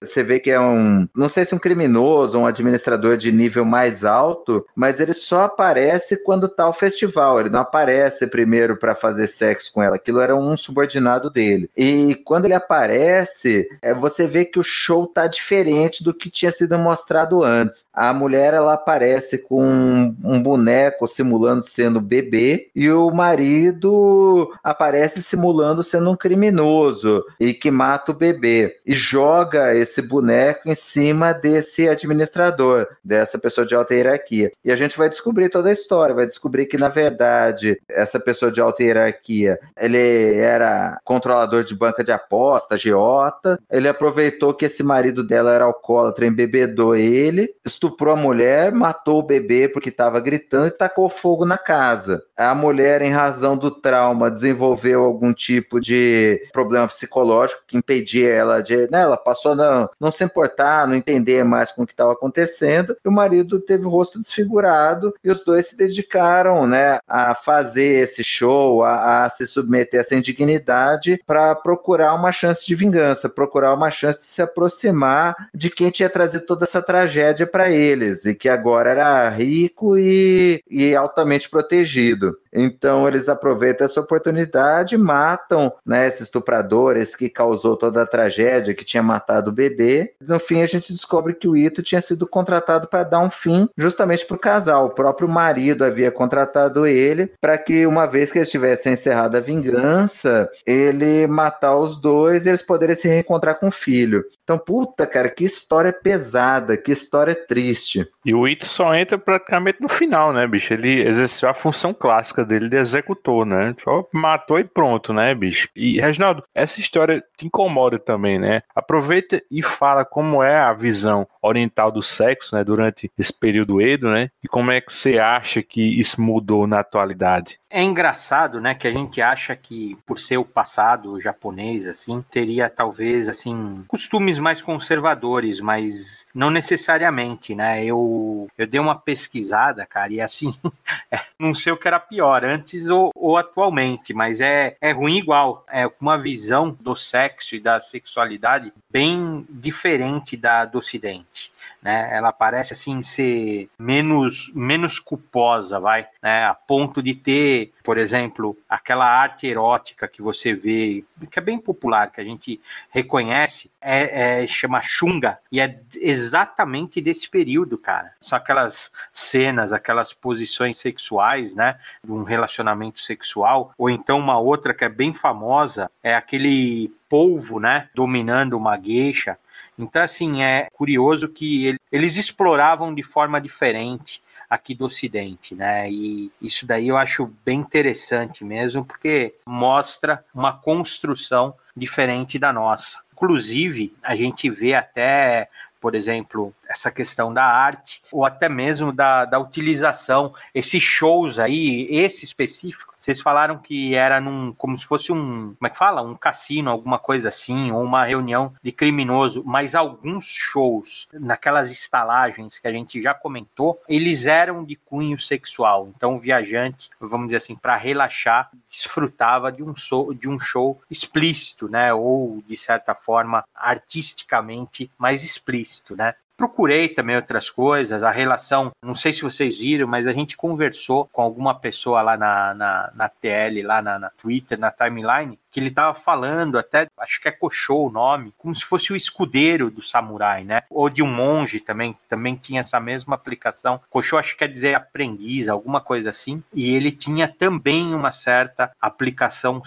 Speaker 4: você vê que é um, não sei se um criminoso, um administrador de nível mais alto, mas ele só aparece aparece quando tá o festival. Ele não aparece primeiro para fazer sexo com ela. Aquilo era um subordinado dele. E quando ele aparece, é, você vê que o show tá diferente do que tinha sido mostrado antes. A mulher ela aparece com um, um boneco simulando sendo bebê e o marido aparece simulando sendo um criminoso e que mata o bebê e joga esse boneco em cima desse administrador, dessa pessoa de alta hierarquia. E a gente vai descobrir toda a história vai descobrir que, na verdade, essa pessoa de alta hierarquia, ele era controlador de banca de aposta, geota, ele aproveitou que esse marido dela era alcoólatra, embebedou ele, estuprou a mulher, matou o bebê porque estava gritando e tacou fogo na casa. A mulher, em razão do trauma, desenvolveu algum tipo de problema psicológico que impedia ela de. Né, ela passou a não, não se importar, não entender mais com o que estava acontecendo, e o marido teve o rosto desfigurado e os dois se dedicaram né, a fazer esse show, a, a se submeter a essa indignidade para procurar uma chance de vingança, procurar uma chance de se aproximar de quem tinha trazido toda essa tragédia para eles e que agora era rico e, e altamente protegido. Então eles aproveitam essa oportunidade, matam né, esse estuprador, esse que causou toda a tragédia, que tinha matado o bebê. No fim, a gente descobre que o Ito tinha sido contratado para dar um fim justamente para o casal. O próprio marido havia contratado ele para que, uma vez que eles tivessem encerrado a vingança, ele matar os dois e eles poderem se reencontrar com o filho. Então, puta, cara, que história pesada, que história triste.
Speaker 3: E o Ito só entra praticamente no final, né, bicho? Ele exerceu a função clássica dele de executor, né? Só matou e pronto, né, bicho? E, Reginaldo, essa história te incomoda também, né? Aproveita e fala como é a visão oriental do sexo, né, durante esse período Edo, né? E como é que você acha que isso mudou na atualidade?
Speaker 5: É engraçado, né, que a gente acha que por ser o passado japonês assim, teria talvez assim costumes mais conservadores, mas não necessariamente, né? Eu eu dei uma pesquisada, cara, e assim, é, não sei o que era pior, antes ou, ou atualmente, mas é é ruim igual. É uma visão do sexo e da sexualidade bem diferente da do ocidente. Né? Ela parece assim ser menos menos culposa, vai, né? A ponto de ter, por exemplo, aquela arte erótica que você vê, que é bem popular, que a gente reconhece, é, é chama chunga e é exatamente desse período, cara. São aquelas cenas, aquelas posições sexuais, né? De um relacionamento sexual, ou então uma outra que é bem famosa é aquele polvo, né, dominando uma gueixa, então, assim, é curioso que eles exploravam de forma diferente aqui do Ocidente, né? E isso daí eu acho bem interessante mesmo, porque mostra uma construção diferente da nossa. Inclusive, a gente vê até por exemplo, essa questão da arte, ou até mesmo da, da utilização, esses shows aí, esse específico, vocês falaram que era num, como se fosse um, como é que fala? Um cassino, alguma coisa assim, ou uma reunião de criminoso, mas alguns shows, naquelas estalagens que a gente já comentou, eles eram de cunho sexual. Então o viajante, vamos dizer assim, para relaxar, desfrutava de um, show, de um show explícito, né? Ou de certa forma artisticamente mais explícito, né? Procurei também outras coisas, a relação, não sei se vocês viram, mas a gente conversou com alguma pessoa lá na, na, na TL, lá na, na Twitter, na timeline, que ele estava falando, até acho que é Koshou o nome, como se fosse o escudeiro do samurai, né? Ou de um monge também, também tinha essa mesma aplicação. Koshou acho que quer dizer aprendiz, alguma coisa assim. E ele tinha também uma certa aplicação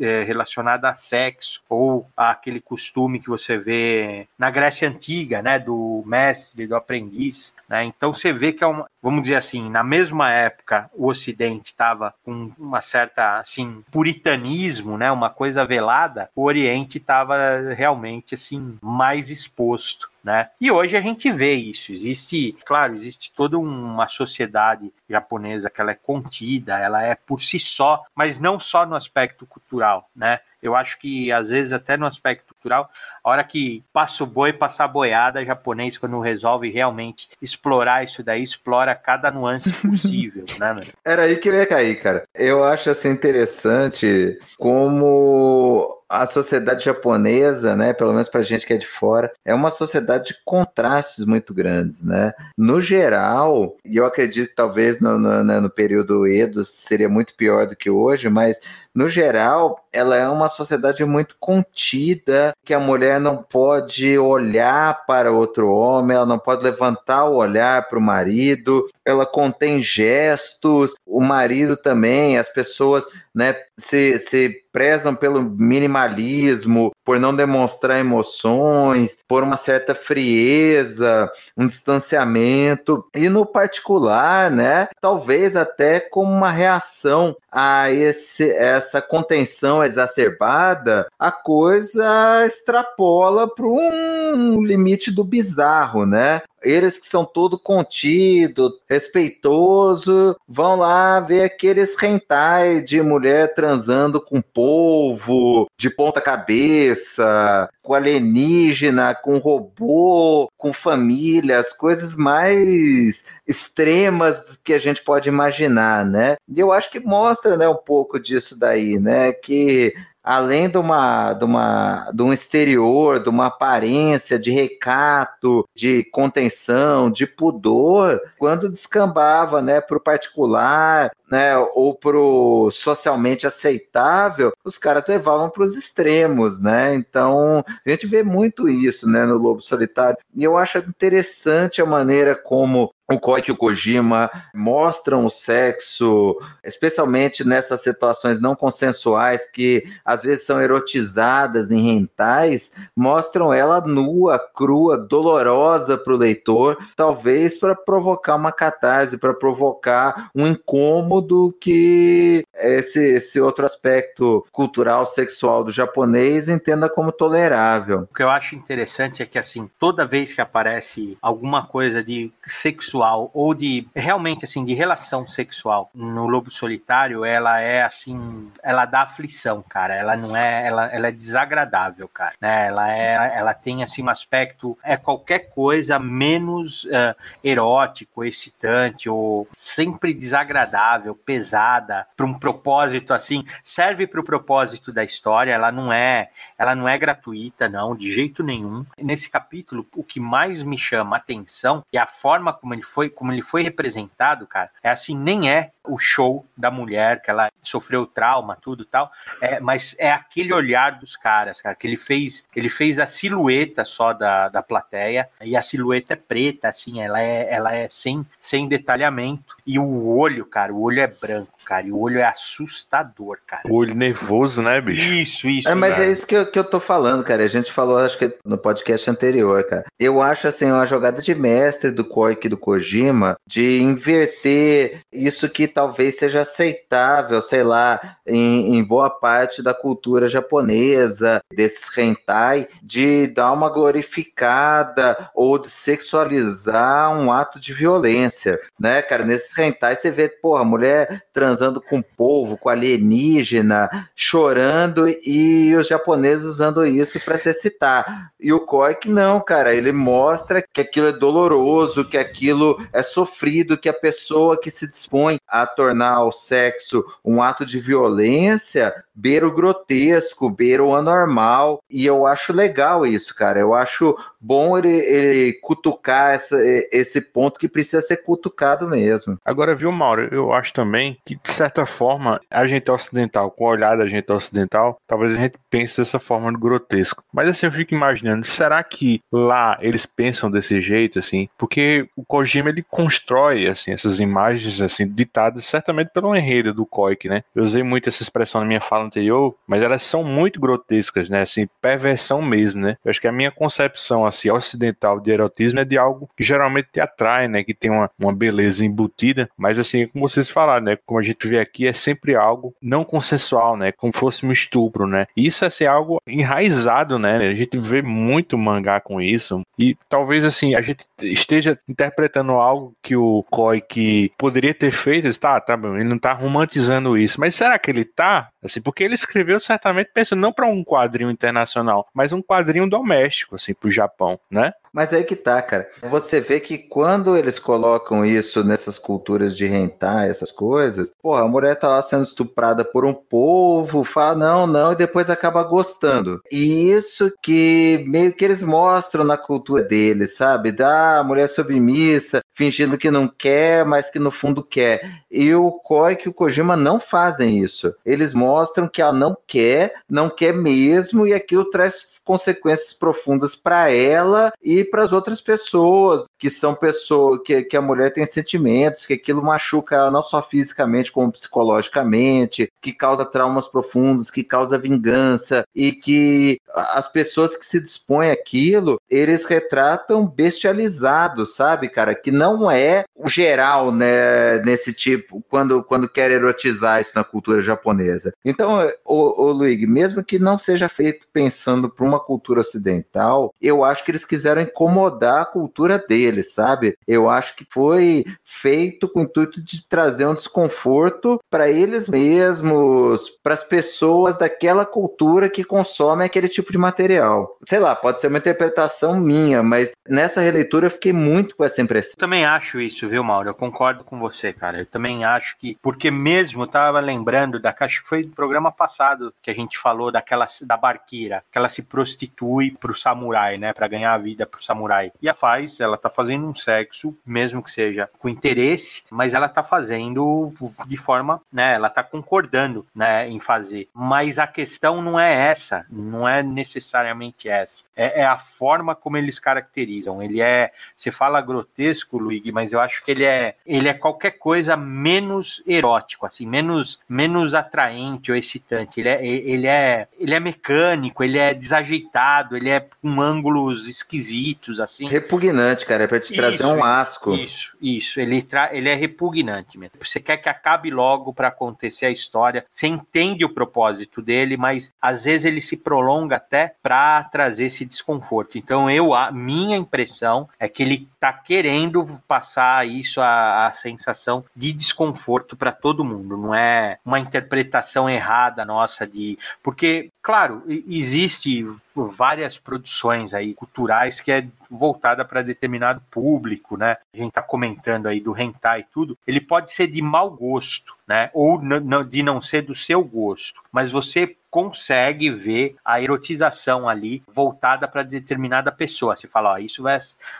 Speaker 5: é, relacionada a sexo, ou aquele costume que você vê na Grécia Antiga, né? Do mestre, do aprendiz. Né? Então você vê que é uma, vamos dizer assim, na mesma época o Ocidente estava com uma certa assim puritanismo, né? Uma coisa velada, o Oriente estava realmente assim mais exposto. Né? E hoje a gente vê isso. Existe, claro, existe toda uma sociedade japonesa que ela é contida, ela é por si só, mas não só no aspecto cultural, né? Eu acho que às vezes até no aspecto cultural, a hora que passa o boi, passa a boiada, japonês quando resolve realmente explorar isso daí, explora cada nuance possível, né? Mano?
Speaker 4: Era aí que eu ia cair, cara. Eu acho assim interessante como a sociedade japonesa, né, pelo menos para gente que é de fora, é uma sociedade de contrastes muito grandes, né? No geral, e eu acredito talvez no, no, né, no período Edo seria muito pior do que hoje, mas no geral, ela é uma sociedade muito contida, que a mulher não pode olhar para outro homem, ela não pode levantar o olhar para o marido, ela contém gestos, o marido também, as pessoas né, se, se prezam pelo minimalismo, por não demonstrar emoções, por uma certa frieza, um distanciamento, e no particular, né, talvez até como uma reação a esse, essa contenção exacerbada, a coisa extrapola para um limite do bizarro, né? Eles que são todo contido, respeitoso, vão lá ver aqueles rentais de mulher transando com polvo, de ponta cabeça, com alienígena, com robô, com família, as coisas mais extremas que a gente pode imaginar, né? E eu acho que mostra, né, um pouco disso daí, né, que além de uma, de uma de um exterior, de uma aparência de recato, de contenção, de pudor, quando descambava, né, para o particular, né, ou pro socialmente aceitável, os caras levavam para os extremos, né? Então, a gente vê muito isso, né, no Lobo Solitário. E eu acho interessante a maneira como o Koike e o Kojima mostram o sexo, especialmente nessas situações não consensuais que às vezes são erotizadas em rentais, mostram ela nua, crua, dolorosa para o leitor, talvez para provocar uma catarse, para provocar um incômodo que esse, esse outro aspecto cultural, sexual do japonês entenda como tolerável.
Speaker 5: O que eu acho interessante é que assim, toda vez que aparece alguma coisa de sexual sexual ou de realmente assim de relação sexual no Lobo Solitário, ela é assim, ela dá aflição, cara. Ela não é, ela, ela é desagradável, cara. Né? Ela é, ela tem assim um aspecto é qualquer coisa menos uh, erótico, excitante ou sempre desagradável, pesada para um propósito assim. Serve para o propósito da história. Ela não é, ela não é gratuita, não, de jeito nenhum. Nesse capítulo, o que mais me chama atenção é a forma como ele foi, como ele foi representado, cara. É assim, nem é o show da mulher, que ela sofreu trauma, tudo tal, é, mas é aquele olhar dos caras, cara, que ele fez, ele fez a silhueta só da, da plateia, e a silhueta é preta, assim, ela é, ela é sem, sem detalhamento, e o olho, cara, o olho é branco cara. E o olho é assustador, cara.
Speaker 3: O olho nervoso, né, bicho?
Speaker 5: Isso, isso.
Speaker 4: É, mas cara. é isso que eu, que eu tô falando, cara. A gente falou, acho que no podcast anterior, cara. Eu acho, assim, uma jogada de mestre do Koike do Kojima de inverter isso que talvez seja aceitável, sei lá, em, em boa parte da cultura japonesa, desses hentai, de dar uma glorificada ou de sexualizar um ato de violência, né, cara? Nesses hentai você vê, porra, mulher transando transando com polvo, com alienígena, chorando e os japoneses usando isso para se excitar. E o Koik não, cara, ele mostra que aquilo é doloroso, que aquilo é sofrido, que a pessoa que se dispõe a tornar o sexo um ato de violência beira o grotesco, beira o anormal. E eu acho legal isso, cara. Eu acho bom ele, ele cutucar essa, esse ponto que precisa ser cutucado mesmo.
Speaker 3: Agora, viu, Mauro? Eu acho também que, de certa forma, a gente ocidental, com o olhar da gente ocidental, talvez a gente pense dessa forma de grotesco. Mas assim, eu fico imaginando, será que lá eles pensam desse jeito, assim? Porque o Kojima, ele constrói, assim, essas imagens, assim, ditadas certamente pelo enredo do Koik, né? Eu usei muito essa expressão na minha fala anterior, mas elas são muito grotescas, né? Assim, perversão mesmo, né? Eu acho que a minha concepção, assim, ocidental de erotismo é de algo que geralmente te atrai, né? Que tem uma, uma beleza embutida, mas assim, como vocês falaram, né? Como a gente vê aqui, é sempre algo não consensual, né? Como fosse um estupro, né? Isso é ser algo enraizado, né? A gente vê muito mangá com isso e talvez, assim, a gente esteja interpretando algo que o Koi que poderia ter feito, tá, tá bom, ele não tá romantizando isso, mas será que ele tá? Assim, porque ele escreveu certamente pensando não para um quadrinho internacional, mas um quadrinho doméstico, assim, para o Japão, né?
Speaker 4: Mas aí que tá, cara. Você vê que quando eles colocam isso nessas culturas de rentar, essas coisas, porra, a mulher tá lá sendo estuprada por um povo, fala não, não, e depois acaba gostando. E isso que meio que eles mostram na cultura deles, sabe? Da mulher submissa, fingindo que não quer, mas que no fundo quer. E o Koi e o Kojima não fazem isso. Eles mostram que ela não quer, não quer mesmo, e aquilo traz consequências profundas para ela e para as outras pessoas, que são pessoas que, que a mulher tem sentimentos, que aquilo machuca ela não só fisicamente como psicologicamente, que causa traumas profundos, que causa vingança e que as pessoas que se dispõem aquilo, eles retratam bestializados, sabe, cara, que não é o geral, né, nesse tipo, quando quando quer erotizar isso na cultura japonesa. Então, o, o Luigi, mesmo que não seja feito pensando para uma cultura ocidental, eu acho que eles quiseram incomodar a cultura deles, sabe? Eu acho que foi feito com o intuito de trazer um desconforto para eles mesmos, para as pessoas daquela cultura que consomem aquele tipo de material. Sei lá, pode ser uma interpretação minha, mas nessa releitura eu fiquei muito com essa impressão.
Speaker 5: Eu também acho isso, viu, Mauro? Eu concordo com você, cara. Eu também acho que, porque mesmo tava lembrando da que foi do programa passado que a gente falou daquela da barqueira, que ela se prostitui pro samurai, né, para ganhar a vida pro samurai. E a faz, ela tá fazendo um sexo, mesmo que seja com interesse, mas ela tá fazendo de forma, né, ela tá concordando, né, em fazer. Mas a questão não é essa, não é necessariamente essa. É, é a forma como eles caracterizam. Ele é, você fala grotesco, Luigi, mas eu acho que ele é, ele é qualquer coisa menos erótico, assim, menos, menos atraente ou excitante. Ele é, ele é, ele é mecânico, ele é desajeitado ajeitado, ele é com ângulos esquisitos, assim.
Speaker 4: Repugnante, cara, é pra te trazer um asco.
Speaker 5: Isso, isso. Ele, tra ele é repugnante mesmo. Você quer que acabe logo para acontecer a história. Você entende o propósito dele, mas às vezes ele se prolonga até para trazer esse desconforto. Então, eu, a minha impressão é que ele tá querendo passar isso a, a sensação de desconforto para todo mundo. Não é uma interpretação errada nossa de porque Claro, existe várias produções aí culturais que é voltada para determinado público, né? A gente está comentando aí do hentai e tudo. Ele pode ser de mau gosto, né? Ou de não ser do seu gosto, mas você consegue ver a erotização ali voltada para determinada pessoa. Você fala, ó, isso vai,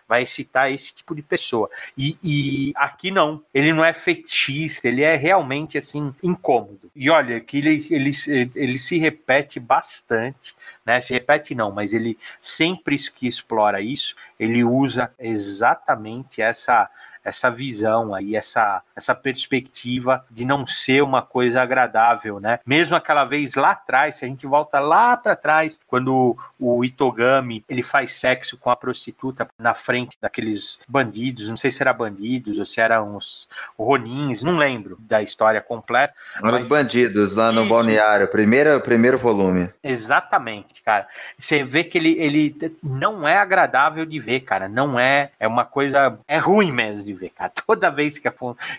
Speaker 5: vai excitar esse tipo de pessoa. E, e, aqui não, ele não é fetichista, ele é realmente assim incômodo. E olha que ele, ele, ele se repete bastante, né? Se repete não, mas ele sempre que explora isso, ele usa exatamente essa essa visão aí, essa, essa perspectiva de não ser uma coisa agradável, né? Mesmo aquela vez lá atrás, se a gente volta lá para trás, quando o Itogami ele faz sexo com a prostituta na frente daqueles bandidos, não sei se era bandidos ou se eram os ronins, não lembro da história completa.
Speaker 4: Eram os bandidos lá no Isso. balneário, primeiro, primeiro volume.
Speaker 5: Exatamente, cara. Você vê que ele, ele não é agradável de ver, cara. Não é, é uma coisa, é ruim mesmo de ver, cara. Toda vez que,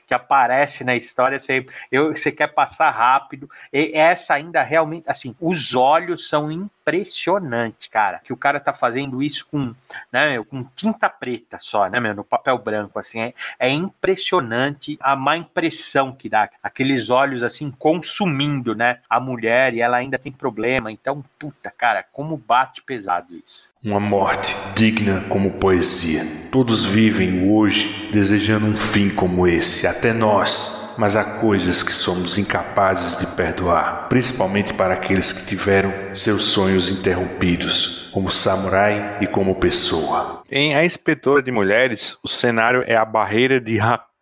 Speaker 5: que aparece na história, você, eu, você quer passar rápido. E essa ainda realmente, assim, os olhos são impressionantes, cara. Que o cara tá fazendo isso com, né, meu, com tinta preta só, né, meu, no papel branco, assim. É, é impressionante a má impressão que dá. Aqueles olhos, assim, consumindo, né, a mulher e ela ainda tem problema. Então, puta, cara, como bate pesado isso.
Speaker 1: Uma morte digna como poesia. Todos vivem hoje desejando um fim como esse, até nós. Mas há coisas que somos incapazes de perdoar, principalmente para aqueles que tiveram seus sonhos interrompidos, como samurai e como pessoa.
Speaker 3: Em A Inspetora de Mulheres, o cenário é a barreira de Hakone,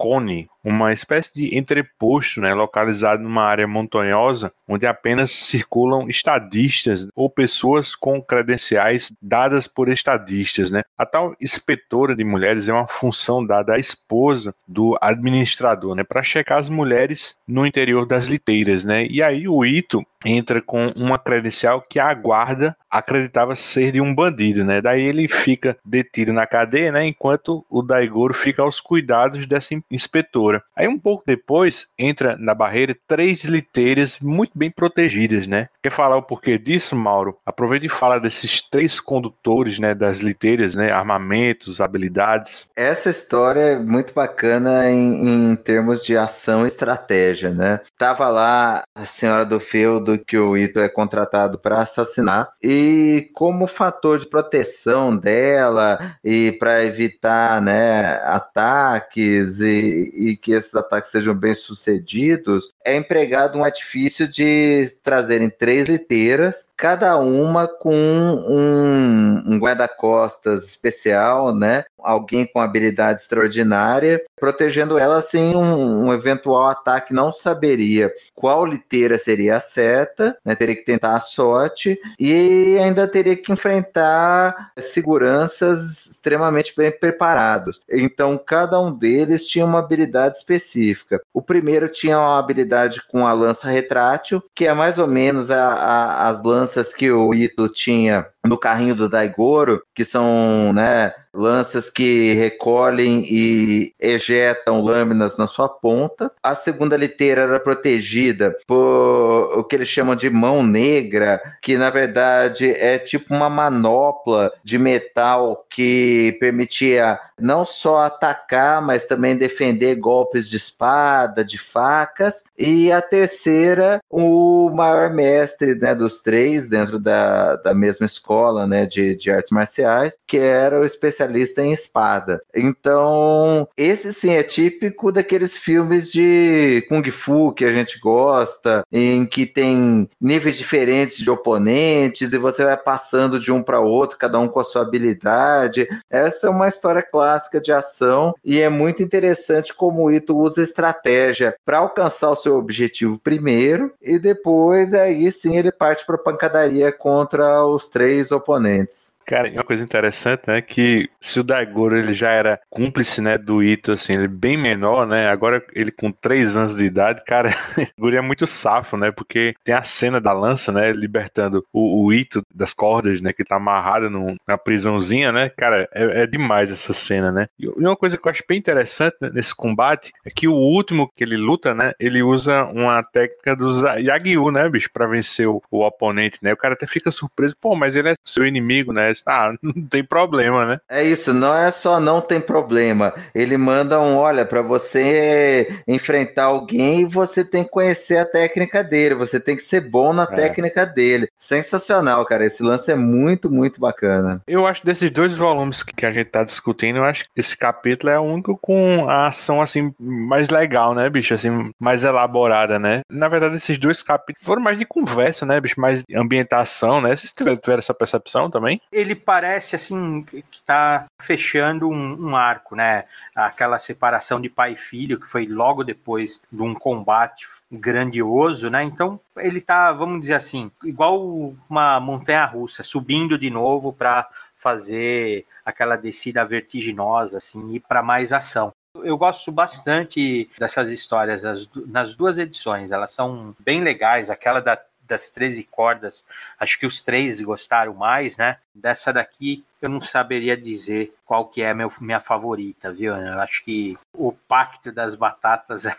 Speaker 3: uma espécie de entreposto né, localizado numa área montanhosa onde apenas circulam estadistas ou pessoas com credenciais dadas por estadistas. Né? A tal inspetora de mulheres é uma função dada à esposa do administrador né, para checar as mulheres no interior das liteiras. Né? E aí o Ito entra com uma credencial que a guarda acreditava ser de um bandido, né? Daí ele fica detido na cadeia, né? Enquanto o Daigoro fica aos cuidados dessa inspetora. Aí um pouco depois entra na barreira três liteiras muito bem protegidas, né? Quer falar o porquê disso, Mauro? Aproveita e fala desses três condutores, né? Das liteiras, né? Armamentos, habilidades.
Speaker 4: Essa história é muito bacana em, em termos de ação e estratégia, né? Tava lá a senhora do feudo que o Ito é contratado para assassinar e como fator de proteção dela e para evitar né, ataques e, e, que esses ataques sejam bem sucedidos, é empregado um artifício de trazerem três liteiras, cada uma com um, um guarda-costas especial, né? Alguém com habilidade extraordinária, protegendo ela assim um, um eventual ataque não saberia qual liteira seria a certa, né? teria que tentar a sorte e ainda teria que enfrentar seguranças extremamente bem preparados. Então, cada um deles tinha uma habilidade específica. O primeiro tinha uma habilidade com a lança retrátil, que é mais ou menos a, a, as lanças que o Ito tinha no carrinho do Daigoro, que são né, lanças que recolhem e ejetam lâminas na sua ponta. A segunda liteira era protegida por o que eles chamam de mão negra, que na verdade é tipo uma manopla de metal que permitia não só atacar, mas também defender golpes de espada, de facas. E a terceira, o maior mestre né, dos três, dentro da, da mesma escola né, de, de artes marciais, que era o especialista em espada. Então, esse sim é típico daqueles filmes de Kung Fu que a gente gosta, em que tem níveis diferentes de oponentes e você vai passando de um para outro, cada um com a sua habilidade. Essa é uma história clássica clássica de ação e é muito interessante como o Ito usa estratégia para alcançar o seu objetivo primeiro e depois aí sim ele parte para pancadaria contra os três oponentes.
Speaker 3: Cara, uma coisa interessante, né, que se o Daigoro ele já era cúmplice, né, do Ito, assim, ele bem menor, né, agora ele com 3 anos de idade, cara, o Guri é muito safo, né, porque tem a cena da lança, né, libertando o, o Ito das cordas, né, que tá amarrado num, na prisãozinha, né, cara, é, é, demais essa cena, né. E uma coisa que eu acho bem interessante né, nesse combate é que o último que ele luta, né, ele usa uma técnica dos Yagyu, né, bicho, pra vencer o, o oponente, né, o cara até fica surpreso, pô, mas ele é seu inimigo, né, ah, não tem problema, né.
Speaker 4: É isso, não é só não tem problema, ele manda um, olha, para você enfrentar alguém, você tem que conhecer a técnica dele, você tem que ser bom na é. técnica dele. Sensacional, cara, esse lance é muito, muito bacana.
Speaker 3: Eu acho desses dois volumes que a gente tá discutindo, eu acho que esse capítulo é o único com a ação, assim, mais legal, né, bicho, assim, mais elaborada, né. Na verdade, esses dois capítulos foram mais de conversa, né, bicho, mais de ambientação, né, vocês tiveram essa percepção também?
Speaker 5: Ele parece, assim, que tá fechando um, um arco, né, aquela separação de pai e filho, que foi logo depois de um combate grandioso, né? Então ele tá, vamos dizer assim, igual uma montanha russa, subindo de novo para fazer aquela descida vertiginosa, assim, e para mais ação. Eu gosto bastante dessas histórias nas duas edições, elas são bem legais. Aquela da das 13 cordas, acho que os três gostaram mais, né? Dessa daqui eu não saberia dizer qual que é meu, minha favorita, viu? Eu acho que o Pacto das Batatas é,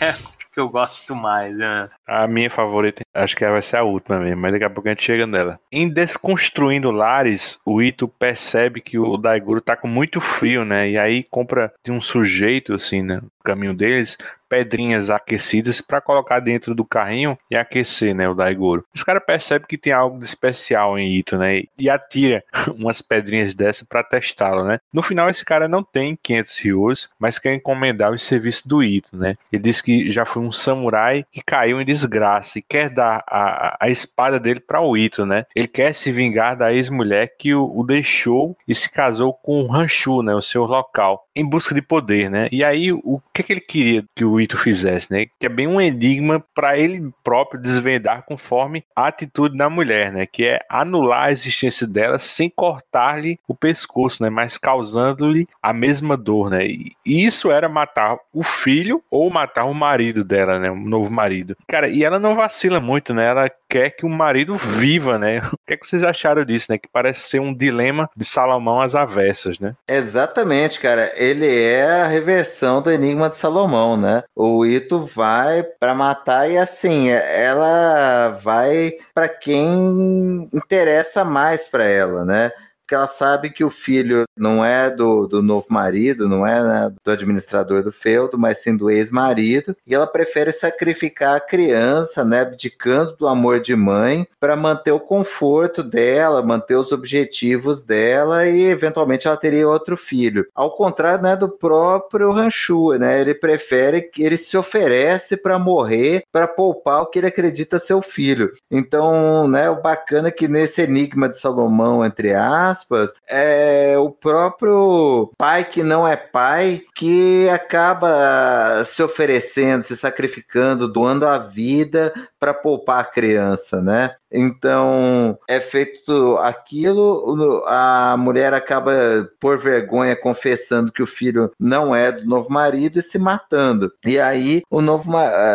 Speaker 5: é que eu gosto mais. Né?
Speaker 3: A minha favorita, acho que ela vai ser a última mesmo, mas daqui a pouco a gente chega nela. Em Desconstruindo Lares, o Ito percebe que o Daigoro tá com muito frio, né? E aí compra de um sujeito, assim, né? No caminho deles, pedrinhas aquecidas para colocar dentro do carrinho e aquecer, né, o Daigoro. Esse cara percebe que tem algo de especial em Ito, né, e atira umas pedrinhas dessa para testá-lo, né. No final esse cara não tem 500 ryos, mas quer encomendar os serviços do Ito, né. Ele diz que já foi um samurai que caiu em desgraça e quer dar a, a espada dele para o Ito, né. Ele quer se vingar da ex-mulher que o, o, deixou e se casou com o Hanshu, né, o seu local, em busca de poder, né. E aí o que, que ele queria que o Ito fizesse, né? Que é bem um enigma para ele próprio desvendar conforme a atitude da mulher, né? Que é anular a existência dela sem cortar-lhe o pescoço, né? Mas causando-lhe a mesma dor, né? E isso era matar o filho ou matar o marido dela, né? O novo marido. Cara, e ela não vacila muito, né? Ela quer que o marido viva, né? O que, é que vocês acharam disso, né? Que parece ser um dilema de Salomão às avessas, né?
Speaker 4: Exatamente, cara. Ele é a reversão do enigma de Salomão, né? O Ito vai para matar e assim, ela vai para quem interessa mais para ela, né? Porque ela sabe que o filho não é do, do novo marido, não é né, do administrador do feudo, mas sim do ex-marido, e ela prefere sacrificar a criança, né, abdicando do amor de mãe, para manter o conforto dela, manter os objetivos dela e eventualmente ela teria outro filho. Ao contrário, né, do próprio Ranchu, né, ele prefere que ele se oferece para morrer, para poupar o que ele acredita ser o filho. Então, né, o bacana é que nesse enigma de Salomão entre aspas, aspas, é o próprio pai que não é pai que acaba se oferecendo, se sacrificando, doando a vida para poupar a criança, né? Então é feito aquilo, a mulher acaba por vergonha confessando que o filho não é do novo marido e se matando. E aí o novo,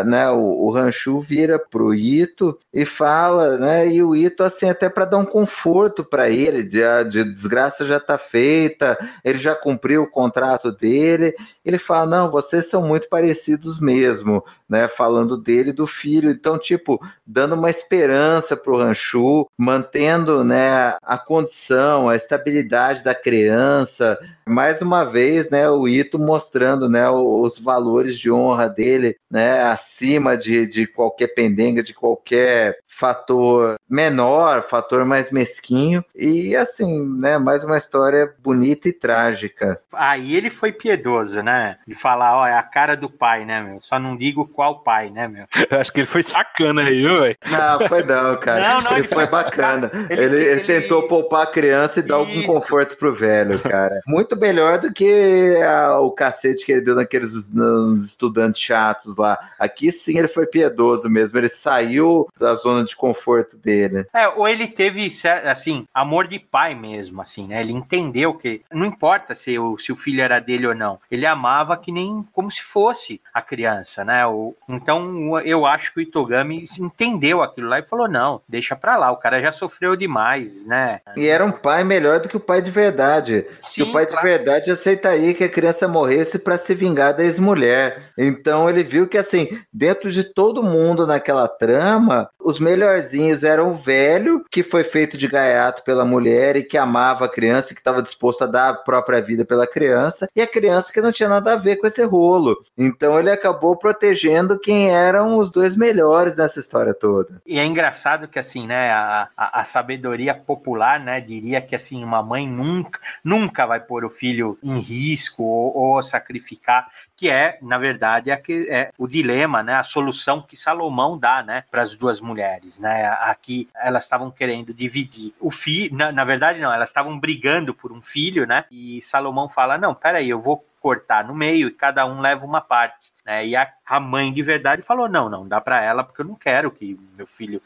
Speaker 4: né, o, o Ranchu vira pro Ito e fala, né? E o Ito assim até para dar um conforto para ele, de, de desgraça já tá feita, ele já cumpriu o contrato dele. Ele fala: "Não, vocês são muito parecidos mesmo", né, falando dele do filho. Então, tipo, dando uma esperança para o Ranchu, mantendo né, a condição, a estabilidade da criança. Mais uma vez, né, o Ito mostrando né, os valores de honra dele né, acima de, de qualquer pendenga, de qualquer fator menor, fator mais mesquinho. E assim, né, mais uma história bonita e trágica.
Speaker 5: Aí ele foi piedoso, né? De falar, ó, é a cara do pai, né, meu? Só não digo qual pai, né, meu?
Speaker 3: Eu acho que ele foi sacana aí, velho.
Speaker 4: Não, foi não, cara. Não, não, ele, ele foi bacana. Ele, ele, ele, tentou poupar a criança e dar algum conforto pro velho, cara. Muito melhor do que a, o cacete que ele deu naqueles nos estudantes chatos lá. Aqui sim ele foi piedoso mesmo. Ele saiu da zona zona de conforto dele.
Speaker 5: É, ou ele teve, assim, amor de pai mesmo, assim, né? Ele entendeu que não importa se o, se o filho era dele ou não, ele amava que nem como se fosse a criança, né? O, então eu acho que o Itogami entendeu aquilo lá e falou: não, deixa pra lá, o cara já sofreu demais, né?
Speaker 4: E era um pai melhor do que o pai de verdade. Sim, o pai de verdade aceitaria que a criança morresse para se vingar da ex-mulher. Então ele viu que, assim, dentro de todo mundo naquela trama, os melhorzinhos eram o velho, que foi feito de gaiato pela mulher e que amava a criança, que estava disposto a dar a própria vida pela criança, e a criança que não tinha nada a ver com esse rolo. Então ele acabou protegendo quem eram os dois melhores nessa história toda.
Speaker 5: E é engraçado que, assim, né, a, a, a sabedoria popular, né, diria que, assim, uma mãe nunca, nunca vai pôr o filho em risco ou, ou sacrificar que é, na verdade, é, que, é o dilema, né, a solução que Salomão dá, né, para as duas mulheres, né? Aqui elas estavam querendo dividir o filho, na, na verdade não, elas estavam brigando por um filho, né? E Salomão fala: "Não, peraí, eu vou cortar no meio e cada um leva uma parte. Né? E a, a mãe de verdade falou: não, não dá para ela porque eu não quero que meu filho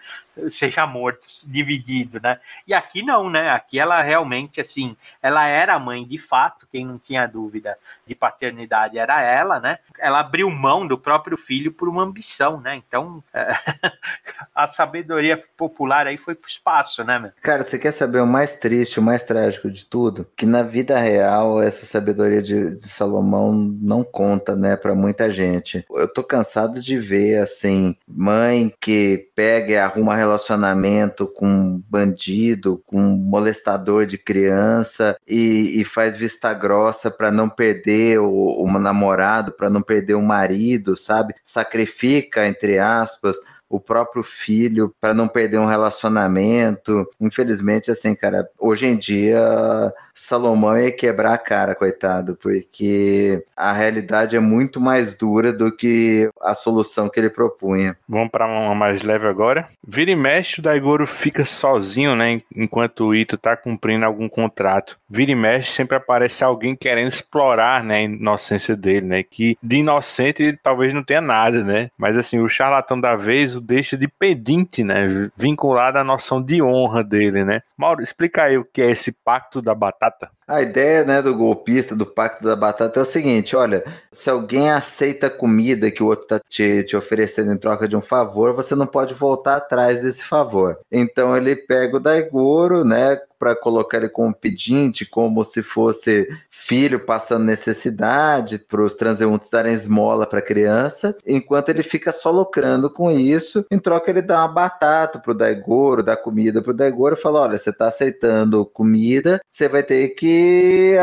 Speaker 5: seja morto, dividido, né? E aqui não, né? Aqui ela realmente, assim, ela era a mãe de fato, quem não tinha dúvida de paternidade era ela, né? Ela abriu mão do próprio filho por uma ambição, né? Então, é, a sabedoria popular aí foi pro espaço, né, meu?
Speaker 4: Cara, você quer saber o mais triste, o mais trágico de tudo? Que na vida real, essa sabedoria de, de Salomão não conta, né, para muita gente. Eu tô cansado de ver, assim, mãe que pega e arruma relacionamento com bandido, com molestador de criança e, e faz vista grossa para não perder o, o namorado, para não perder o marido, sabe? Sacrifica, entre aspas, o próprio filho para não perder um relacionamento. Infelizmente, assim, cara, hoje em dia Salomão ia quebrar a cara, coitado, porque a realidade é muito mais dura do que a solução que ele propunha.
Speaker 3: Vamos para uma mais leve agora. Vira e mexe, o Daigoro fica sozinho, né? Enquanto o Ito tá cumprindo algum contrato. Vira e mexe, sempre aparece alguém querendo explorar, né, a inocência dele, né? Que de inocente ele talvez não tenha nada, né? Mas assim, o charlatão da vez deixa de pedinte, né? Vinculado à noção de honra dele, né? Mauro, explica aí o que é esse pacto da batata.
Speaker 4: A ideia né, do golpista, do pacto da batata, é o seguinte: olha, se alguém aceita comida que o outro está te, te oferecendo em troca de um favor, você não pode voltar atrás desse favor. Então ele pega o Daigoro, né? para colocar ele como pedinte, como se fosse filho passando necessidade, para os transeuntes darem esmola para a criança, enquanto ele fica só lucrando com isso. Em troca, ele dá uma batata pro Daigoro, dá comida pro Daigoro e fala: Olha, você está aceitando comida, você vai ter que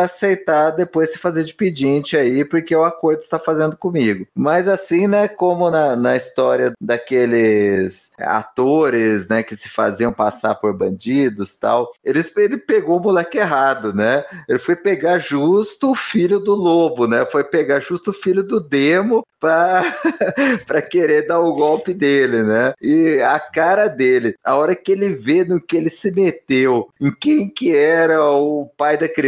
Speaker 4: aceitar depois se fazer de pedinte aí, porque o acordo está fazendo comigo. Mas assim, né, como na, na história daqueles atores, né, que se faziam passar por bandidos tal, eles ele pegou o moleque errado, né? Ele foi pegar justo o filho do lobo, né? Foi pegar justo o filho do demo para querer dar o golpe dele, né? E a cara dele, a hora que ele vê no que ele se meteu, em quem que era o pai da criança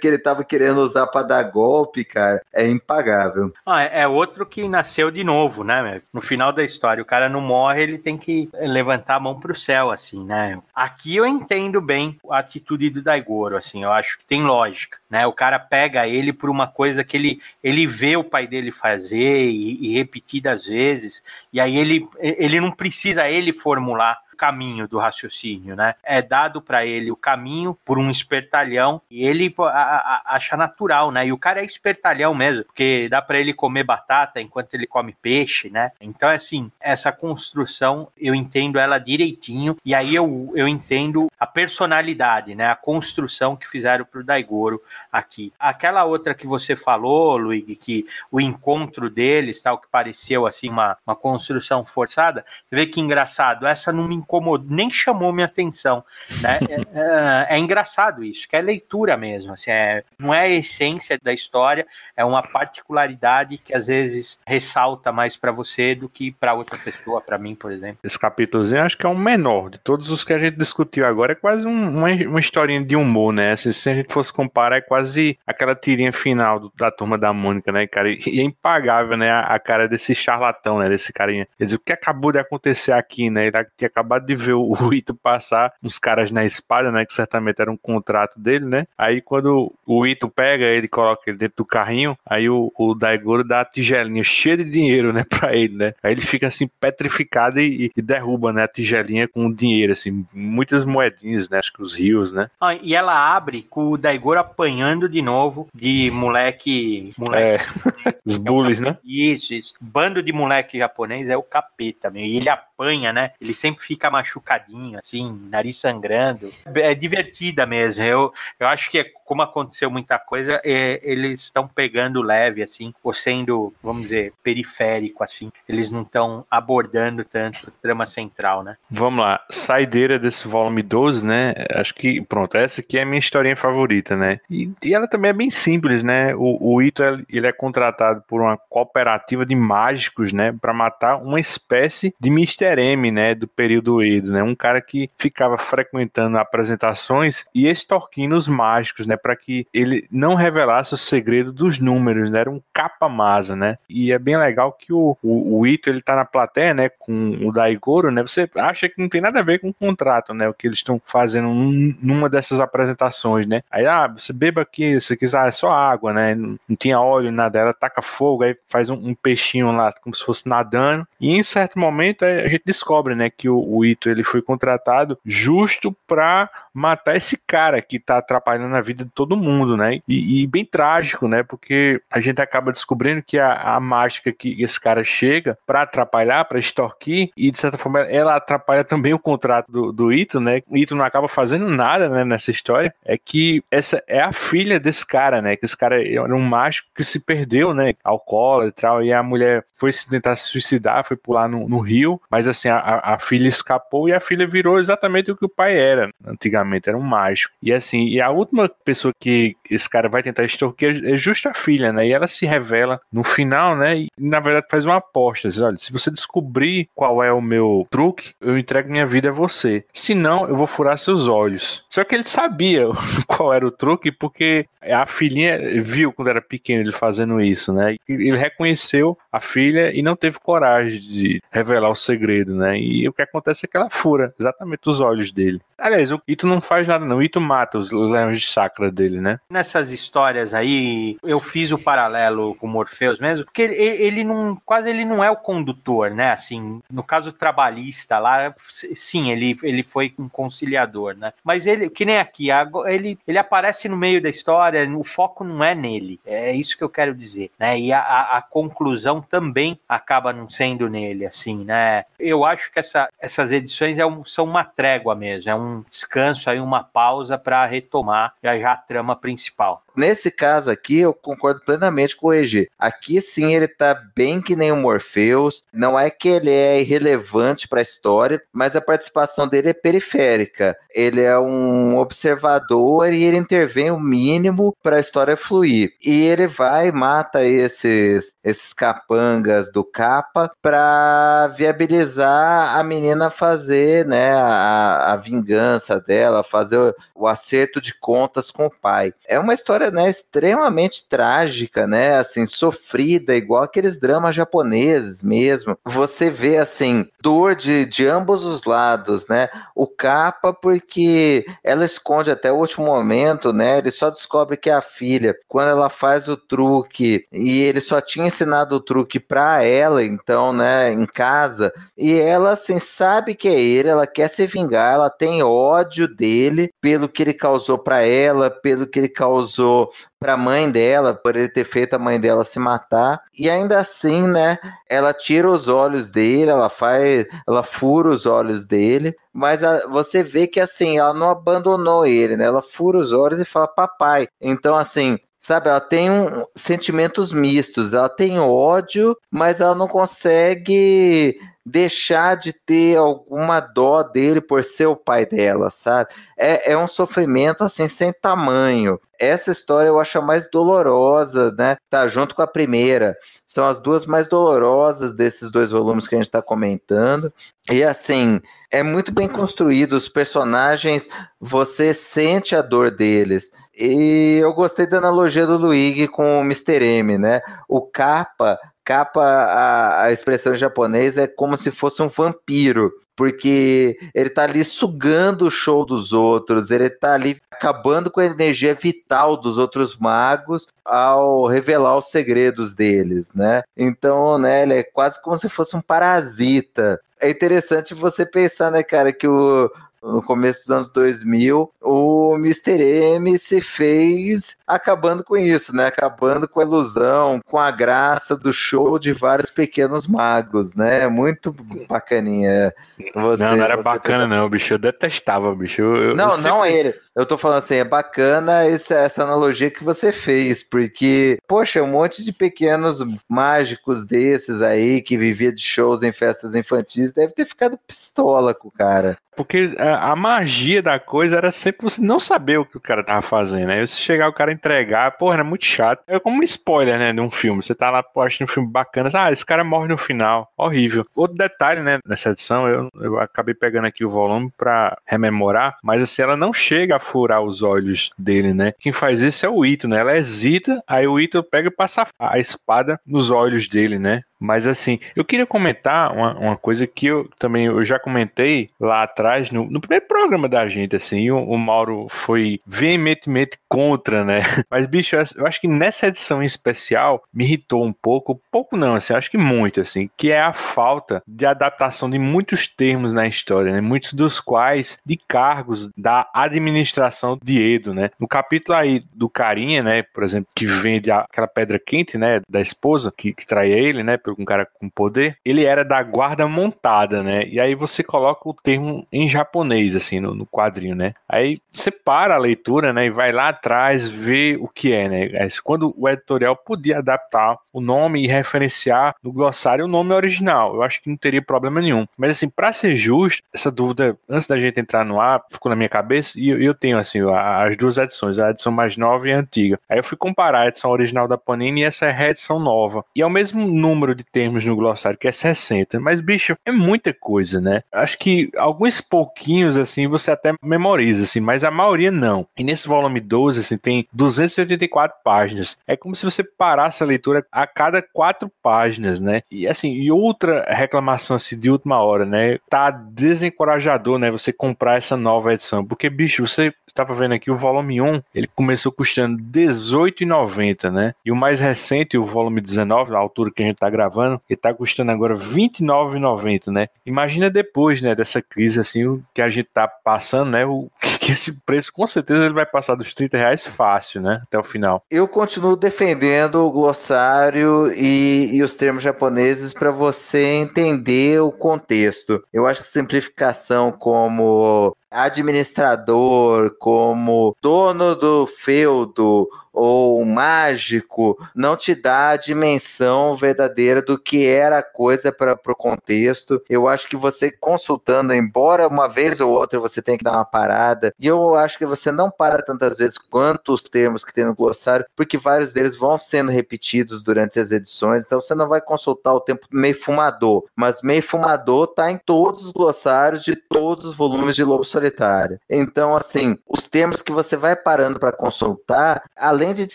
Speaker 4: que ele tava querendo usar para dar golpe, cara, é impagável.
Speaker 5: Ah, é, é outro que nasceu de novo, né? No final da história, o cara não morre, ele tem que levantar a mão pro céu, assim, né? Aqui eu entendo bem a atitude do Daigoro, assim, eu acho que tem lógica, né? O cara pega ele por uma coisa que ele, ele vê o pai dele fazer e, e repetidas vezes, e aí ele, ele não precisa ele formular caminho do raciocínio, né? É dado para ele o caminho por um espertalhão e ele a, a, acha natural, né? E o cara é espertalhão mesmo, porque dá para ele comer batata enquanto ele come peixe, né? Então, assim, essa construção eu entendo ela direitinho e aí eu, eu entendo a personalidade, né? A construção que fizeram pro Daigoro aqui. Aquela outra que você falou, Luigi, que o encontro deles, tal, que pareceu assim uma, uma construção forçada, você vê que engraçado, essa não me incomodou, nem chamou minha atenção, né? é, é, é, engraçado isso, que é leitura mesmo, assim, é, não é a essência da história, é uma particularidade que às vezes ressalta mais para você do que para outra pessoa, para mim, por exemplo.
Speaker 3: Esse capítulozinho acho que é o menor de todos os que a gente discutiu agora, é quase um, uma, uma historinha de humor, né? Assim, se a gente fosse comparar, é quase aquela tirinha final do, da turma da Mônica, né, cara? E é impagável, né, a, a cara desse charlatão, né, desse carinha. Ele diz, o que acabou de acontecer aqui, né? Ele tinha acabado acabado de ver o, Ito passar uns caras na espada, né? Que certamente era um contrato dele, né? Aí quando o Ito pega ele, coloca ele dentro do carrinho, aí o, o Daigoro dá a tigelinha cheia de dinheiro, né? Pra ele, né? Aí ele fica assim petrificado e, e derruba, né? A tigelinha com dinheiro, assim, muitas moedinhas, né? Acho que os rios, né?
Speaker 5: Ah, e ela abre com o Daigoro apanhando de novo de moleque. moleque
Speaker 3: É, os bullies, né?
Speaker 5: Isso, isso. Bando de moleque japonês é o capeta, meu. E ele apanha, né? Ele sempre fica machucadinho, assim, nariz sangrando. É divertida mesmo. Eu, eu acho que, como aconteceu muita coisa, é, eles estão pegando leve, assim, ou sendo, vamos dizer, periférico, assim. Eles não estão abordando tanto trama central, né?
Speaker 3: Vamos lá, saideira desse volume 12, né? Acho que, pronto, essa aqui é a minha historinha favorita, né? E, e ela também é bem simples, né? O, o Ito, ele é contratado por uma cooperativa de mágicos, né? Para matar uma espécie de Mr. M, né? Do período Edo, né? Um cara que ficava frequentando apresentações e extorquindo os mágicos, né? Para que ele não revelasse o segredo dos números, né? Era um capa-masa, né? E é bem legal que o, o, o Ito, ele tá na plateia, né? Com o Daigoro, né? Você acha que não tem nada a ver com o contrato, né? O que eles estão fazendo num, numa dessas apresentações, né? Aí, ah, você beba aqui, você quiser, ah, é só água, né? Não, não tinha óleo, nada. Ela taca fogo, aí faz um, um, peixinho lá, como se fosse nadando. E em certo momento a gente descobre, né? Que o, o Ito, ele foi contratado justo pra matar esse cara que tá atrapalhando a vida de todo mundo, né? E, e bem trágico, né? Porque a gente acaba descobrindo que a, a mágica que esse cara chega para atrapalhar, para extorquir, e de certa forma ela atrapalha também o contrato do, do Ito, né? O Ito não acaba fazendo nada né, nessa história. É que essa é a filha desse cara, né? Que esse cara era um mágico que se perdeu, né? Alcoólatra e tal, e a mulher foi se tentar se suicidar, foi pular no, no rio, mas assim, a, a filha escapou e a filha virou exatamente o que o pai era antigamente, era um mágico. E assim, e a última pessoa que esse cara vai tentar extorquir é justo a filha, né? E ela se revela no final, né? E na verdade faz uma aposta. Diz, olha, se você descobrir qual é o meu truque, eu entrego minha vida a você. Se não, eu vou furar seus olhos. Só que ele sabia qual era o truque, porque a filhinha viu quando era pequeno ele fazendo isso, né? Ele reconheceu a filha e não teve coragem de revelar o segredo, né? E o que acontece é que ela fura exatamente os olhos dele. Aliás, o Ito não faz nada, não. O Ito mata os leões de chakra dele, né?
Speaker 5: Nessas histórias aí, eu fiz o paralelo com Morpheus mesmo, porque ele, ele não, quase ele não é o condutor, né? Assim, no caso trabalhista lá, sim, ele, ele foi um conciliador, né? Mas ele, que nem aqui, ele, ele aparece no meio da história, o foco não é nele. É isso que eu quero dizer, né? E a, a, a conclusão também acaba não sendo nele, assim, né? Eu acho que essa, essas edições é um, são uma trégua mesmo, é um descanso aí, uma pausa para retomar já já a trama principal.
Speaker 4: Nesse caso aqui, eu concordo plenamente com o EG. Aqui sim ele tá bem que nem o Morpheus. Não é que ele é irrelevante para a história, mas a participação dele é periférica. Ele é um observador e ele intervém o mínimo para a história fluir. E ele vai e mata esses, esses capangas do capa para viabilizar a menina fazer né, a, a vingança dela, fazer o, o acerto de contas com o pai. É uma história né, extremamente trágica, né, assim, sofrida, igual aqueles dramas japoneses mesmo. Você vê, assim, dor de, de ambos os lados, né, o capa porque ela esconde até o último momento, né, ele só descobre que é a filha, quando ela faz o truque, e ele só tinha ensinado o truque para ela, então, né, em casa, e ela, assim, sabe que é ele, ela quer se vingar, ela tem ódio dele pelo que ele causou para ela, pelo que ele causou para a mãe dela, por ele ter feito a mãe dela se matar. E ainda assim, né, ela tira os olhos dele, ela faz, ela fura os olhos dele, mas a, você vê que assim, ela não abandonou ele, né? Ela fura os olhos e fala papai. Então assim, sabe, ela tem um, sentimentos mistos, ela tem ódio, mas ela não consegue deixar de ter alguma dó dele por ser o pai dela, sabe? É, é um sofrimento assim sem tamanho. Essa história eu acho a mais dolorosa, né? Tá junto com a primeira. São as duas mais dolorosas desses dois volumes que a gente está comentando. E assim, é muito bem construído. Os personagens, você sente a dor deles. E eu gostei da analogia do Luigi com o Mr. M, né? O capa capa, a, a expressão japonesa é como se fosse um vampiro. porque ele tá ali sugando o show dos outros, ele tá ali acabando com a energia vital dos outros magos ao revelar os segredos deles, né? Então, né, ele é quase como se fosse um parasita. É interessante você pensar, né, cara, que o, no começo dos anos 2000, o Mr. M se fez acabando com isso, né? Acabando com a ilusão, com a graça do show de vários pequenos magos, né? Muito bacaninha.
Speaker 3: Você, não, não era bacana, pensa... não, bicho. Eu detestava, bicho. Eu,
Speaker 4: não,
Speaker 3: eu
Speaker 4: sempre... não ele. Eu tô falando assim, é bacana essa, essa analogia que você fez, porque, poxa, um monte de pequenos mágicos desses aí que vivia de shows em festas infantis deve ter ficado pistola com o cara.
Speaker 3: Porque a, a, magia da coisa era sempre você não saber o que o cara tava fazendo. Aí se chegar o cara entregar, porra, era muito chato. É como um spoiler, né, de um filme. Você tá lá, pô, achando um filme bacana. Ah, esse cara morre no final. Horrível. Outro detalhe, né, nessa edição, eu, eu acabei pegando aqui o volume pra rememorar, mas assim, ela não chega a furar os olhos dele, né? Quem faz isso é o Ito, né? Ela hesita, aí o Ito pega e passa a espada nos olhos dele, né? Mas assim, eu queria comentar uma, uma coisa que eu também eu já comentei lá atrás, no, no primeiro programa da gente, assim, o, o, Mauro foi veementemente contra, né? Mas, bicho, eu acho que nessa edição em especial me irritou um pouco, pouco não, assim, acho que muito, assim, que é a falta de adaptação de muitos termos na história, né? Muitos dos quais de cargos da administração de Edo, né? No capítulo aí do Carinha, né, por exemplo, que vende aquela pedra quente, né, da esposa que, que trai ele, né? Um cara com poder, ele era da guarda montada, né? E aí você coloca o termo em japonês, assim, no, no quadrinho, né? Aí você para a leitura, né? E vai lá atrás ver o que é, né? Quando o editorial podia adaptar o nome e referenciar no glossário o nome original, eu acho que não teria problema nenhum. Mas assim, para ser justo, essa dúvida, antes da gente entrar no ar, ficou na minha cabeça e eu, tenho, assim, as duas edições, a edição mais nova e a antiga. Aí eu fui comparar a edição original da Panini e essa é a reedição nova. E é o mesmo número de termos no glossário, que é 60. Mas, bicho, é muita coisa, né? Acho que alguns pouquinhos, assim, você até memoriza, assim, mas a maioria não. E nesse volume 12, assim, tem 284 páginas. É como se você parasse a leitura a cada quatro páginas, né? E, assim, e outra reclamação, assim, de última hora, né? Tá desencorajador, né? Você comprar essa nova edição. Porque, bicho, você tava vendo aqui, o volume 1, ele começou custando R$18,90, né? E o mais recente, o volume 19, a altura que a gente tá gravando, gravando, ele tá custando agora R$29,90, né? Imagina depois, né, dessa crise, assim, o que a gente tá passando, né? O que esse preço, com certeza, ele vai passar dos 30 reais fácil, né? Até o final.
Speaker 4: Eu continuo defendendo o glossário e, e os termos japoneses para você entender o contexto. Eu acho que simplificação como administrador, como dono do feudo ou mágico, não te dá a dimensão verdadeira do que era a coisa para o contexto. Eu acho que você consultando, embora uma vez ou outra você tenha que dar uma parada, e eu acho que você não para tantas vezes quanto os termos que tem no glossário, porque vários deles vão sendo repetidos durante as edições, então você não vai consultar o tempo meio fumador, mas meio fumador tá em todos os glossários de todos os volumes de Lobo Solitário. Então, assim, os termos que você vai parando para consultar, além de te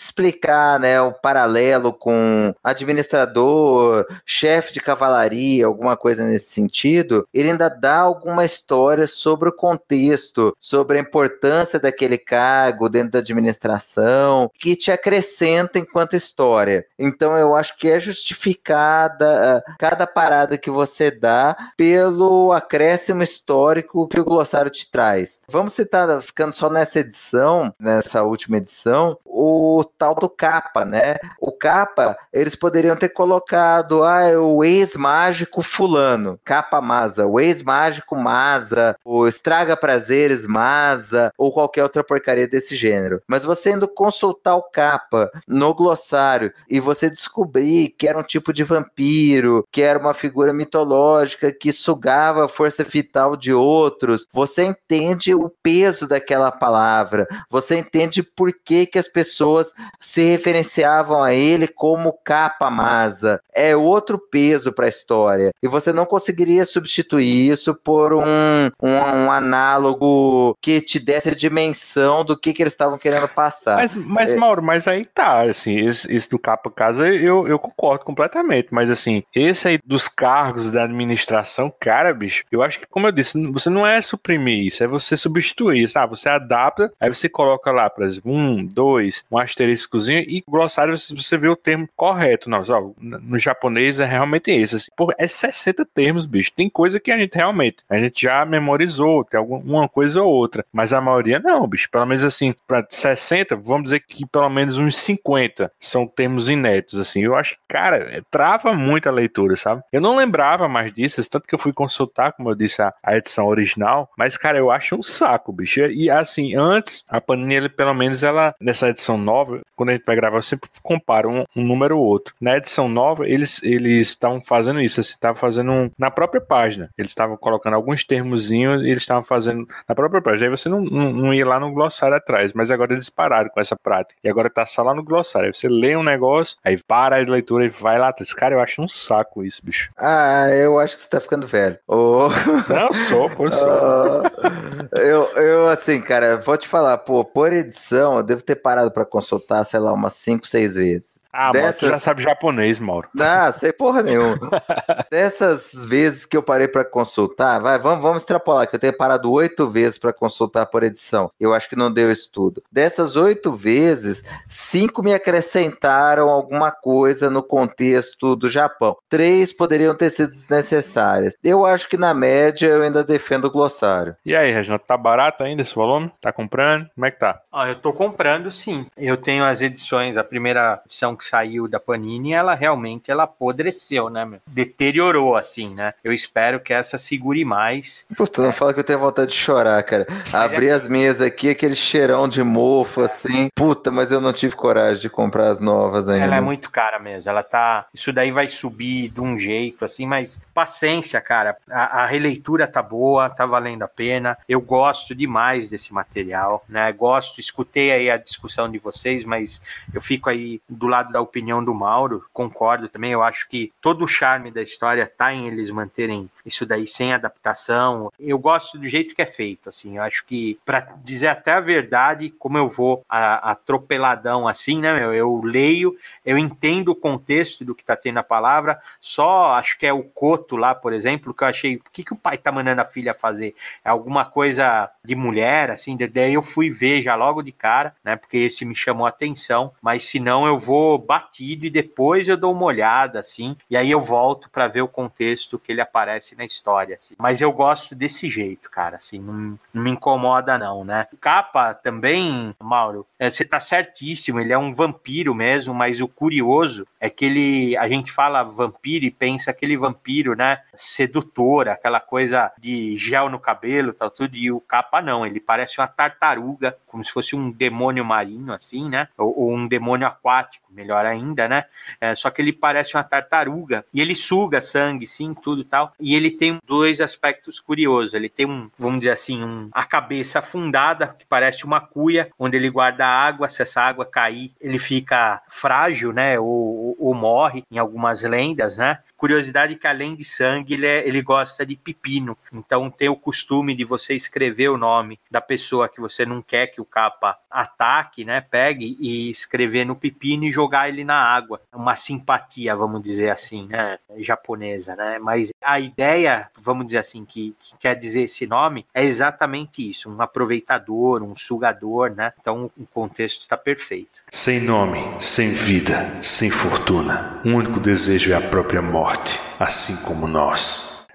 Speaker 4: explicar, né, o paralelo com administrador, chefe de cavalaria, alguma coisa nesse sentido, ele ainda dá alguma história sobre o contexto, sobre a importância daquele cargo dentro da administração, que te acrescenta enquanto história. Então, eu acho que é justificada ah, cada parada que você dá pelo acréscimo histórico que o glossário te traz. Vamos citar, ficando só nessa edição, nessa última edição, o tal do capa, né? O capa, eles poderiam ter colocado ah, é o ex-mágico fulano, capa Masa, o ex-mágico Masa, o estraga prazeres Masa, ou qualquer outra porcaria desse gênero. Mas você indo consultar o capa no glossário e você descobrir que era um tipo de vampiro, que era uma figura mitológica que sugava a força vital de outros, você entende o peso daquela palavra, você entende por que, que as pessoas se referenciavam a ele como capa masa. É outro peso para a história. E você não conseguiria substituir isso por um, um, um análogo que te desse a dimensão do que, que eles estavam querendo passar.
Speaker 3: Mas, mas é... Mauro, mas aí tá, assim, esse, esse do capa casa eu, eu concordo completamente, mas assim, esse aí dos cargos da administração, cara, bicho, eu acho que, como eu disse, você não é suprimir isso, é você substituir, sabe? Você adapta, aí você coloca lá, por exemplo, um, dois, um asteriscozinho e glossário você, vê o termo correto. Não, ó, no japonês é realmente esse. Assim, é 60 termos, bicho. Tem coisa que a gente realmente, a gente já memorizou, tem alguma coisa ou outra, mas a maioria não, bicho. Pelo menos assim, para 60, vamos dizer que pelo menos uns 50 são termos inéditos, assim. Eu acho, cara, é, trava muito a leitura, sabe? Eu não lembrava mais disso, tanto que eu fui consultar, como eu disse, a, a edição original, mas, cara, eu acho um saco, bicho. E assim, antes, a Panini, pelo menos, ela, nessa edição nova, quando a gente vai gravar, eu sempre comparo um, um número ou outro. Na edição nova, eles eles estavam fazendo isso, assim, estavam fazendo um, na própria página. Eles estavam colocando alguns termozinhos e eles estavam fazendo na própria página. Aí você não, não, não, ia lá no glossário atrás, mas agora eles pararam com essa prática. E agora tá só lá no glossário. Aí você lê um negócio, aí para a leitura e vai lá atrás. Cara, eu acho um saco isso, bicho.
Speaker 4: Ah, eu acho que você tá ficando velho. Oh.
Speaker 3: Não, sou, pô, sou.
Speaker 4: Oh. Eu, eu, assim, cara, vou te falar, pô, por edição, eu devo ter parado para consultar, sei lá, umas 5, 6 vezes.
Speaker 3: Ah, Dessas... Mauro, já sabe japonês, Mauro.
Speaker 4: Não, sei porra nenhuma. Dessas vezes que eu parei para consultar, vai, vamos, vamos extrapolar, que eu tenho parado oito vezes para consultar por edição. Eu acho que não deu estudo. Dessas oito vezes, cinco me acrescentaram alguma coisa no contexto do Japão. Três poderiam ter sido desnecessárias. Eu acho que na média eu ainda defendo o glossário.
Speaker 3: E aí, Reginaldo, tá barato ainda esse volume? Tá comprando? Como é que tá?
Speaker 5: Ah, eu tô comprando sim. Eu tenho as edições, a primeira edição que saiu da Panini, ela realmente ela apodreceu, né, meu? Deteriorou, assim, né? Eu espero que essa segure mais.
Speaker 4: Puta, não é. fala que eu tenho vontade de chorar, cara. Abri é... as minhas aqui, aquele cheirão de mofo, assim. Puta, mas eu não tive coragem de comprar as novas ainda.
Speaker 5: Ela é muito cara mesmo. Ela tá. Isso daí vai subir de um jeito, assim, mas paciência, cara. A, a releitura tá boa, tá valendo a pena. Eu gosto demais desse material, né? Gosto, escutei aí a discussão de vocês, mas eu fico aí do lado da opinião do Mauro, concordo também. Eu acho que todo o charme da história tá em eles manterem isso daí sem adaptação. Eu gosto do jeito que é feito, assim. Eu acho que, para dizer até a verdade, como eu vou atropeladão assim, né, meu? Eu leio, eu entendo o contexto do que tá tendo a palavra, só acho que é o Coto lá, por exemplo, que eu achei, o que, que o pai tá mandando a filha fazer? É alguma coisa de mulher, assim, daí eu fui ver já logo de cara, né, porque esse me chamou a atenção, mas se não eu vou batido e depois eu dou uma olhada, assim, e aí eu volto para ver o contexto que ele aparece na história, assim. Mas eu gosto desse jeito, cara, assim, não, não me incomoda não, né? Capa também, Mauro, é, você tá certíssimo, ele é um vampiro mesmo, mas o curioso é que ele, a gente fala vampiro e pensa aquele vampiro, né, sedutor, aquela coisa de gel no cabelo, tal, tudo, e o capa não, ele parece uma tartaruga, como se fosse um demônio marinho, assim, né, ou, ou um demônio aquático, melhor ainda, né? É, só que ele parece uma tartaruga e ele suga sangue, sim, tudo tal. E ele tem dois aspectos curiosos. Ele tem um, vamos dizer assim, um, a cabeça afundada, que parece uma cuia, onde ele guarda água. Se essa água cair, ele fica frágil, né? Ou, ou, ou morre, em algumas lendas, né? Curiosidade que além de sangue, ele, é, ele gosta de pepino. Então tem o costume de você escrever o nome da pessoa que você não quer que o capa ataque, né? Pegue e escrever no pepino e jogar ele na água. Uma simpatia, vamos dizer assim, né? Japonesa, né? Mas a ideia, vamos dizer assim, que, que quer dizer esse nome é exatamente isso: um aproveitador, um sugador, né? Então o contexto está perfeito.
Speaker 1: Sem nome, sem vida, sem fortuna. O único desejo é a própria morte, assim como nós.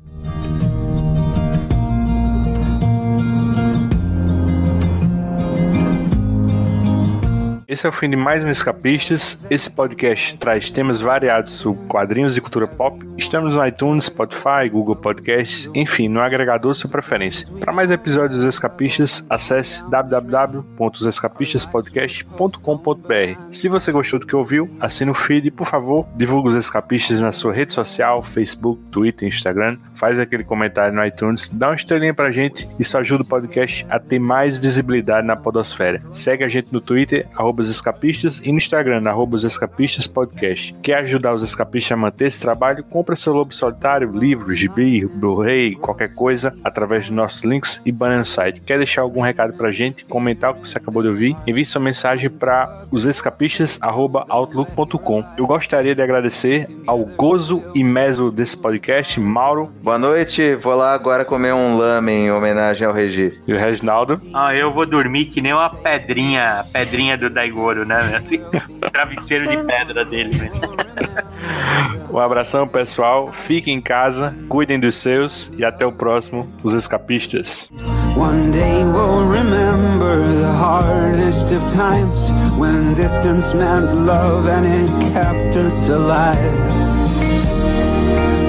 Speaker 3: Esse é o fim de mais um Escapistas. Esse podcast traz temas variados sobre quadrinhos e cultura pop. Estamos no iTunes, Spotify, Google Podcasts, enfim, no agregador de sua preferência. Para mais episódios dos Escapistas, acesse www.escapistaspodcast.com.br. Se você gostou do que ouviu, assine o feed e, por favor, divulgue os Escapistas na sua rede social, Facebook, Twitter, Instagram. Faz aquele comentário no iTunes, dá uma estrelinha pra gente. Isso ajuda o podcast a ter mais visibilidade na podosfera. Segue a gente no Twitter, arroba escapistas e no Instagram, arroba os escapistas podcast. Quer ajudar os escapistas a manter esse trabalho? Compra seu lobo solitário, livro, gibi, Blu-ray, qualquer coisa, através dos nossos links e banner no site. Quer deixar algum recado pra gente? Comentar o que você acabou de ouvir? Envie sua mensagem para os escapistas@outlook.com. Eu gostaria de agradecer ao gozo e meso desse podcast, Mauro.
Speaker 4: Boa noite, vou lá agora comer um lamen em homenagem ao Regi.
Speaker 3: E o Reginaldo.
Speaker 5: Ah, eu vou dormir que nem uma pedrinha, pedrinha do Daigoro, né? Assim, travesseiro de pedra dele, né?
Speaker 3: Um abração, pessoal. Fiquem em casa, cuidem dos seus e até o próximo, os escapistas. One day we'll remember the hardest of times when distance meant love and it kept us alive.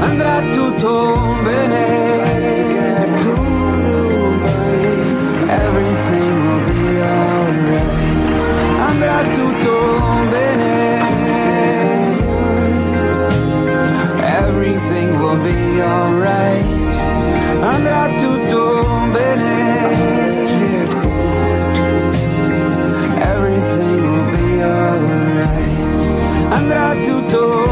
Speaker 3: Andrà tutto bene, alright andrà tutto bene. Everything will be alright. Andrà tutto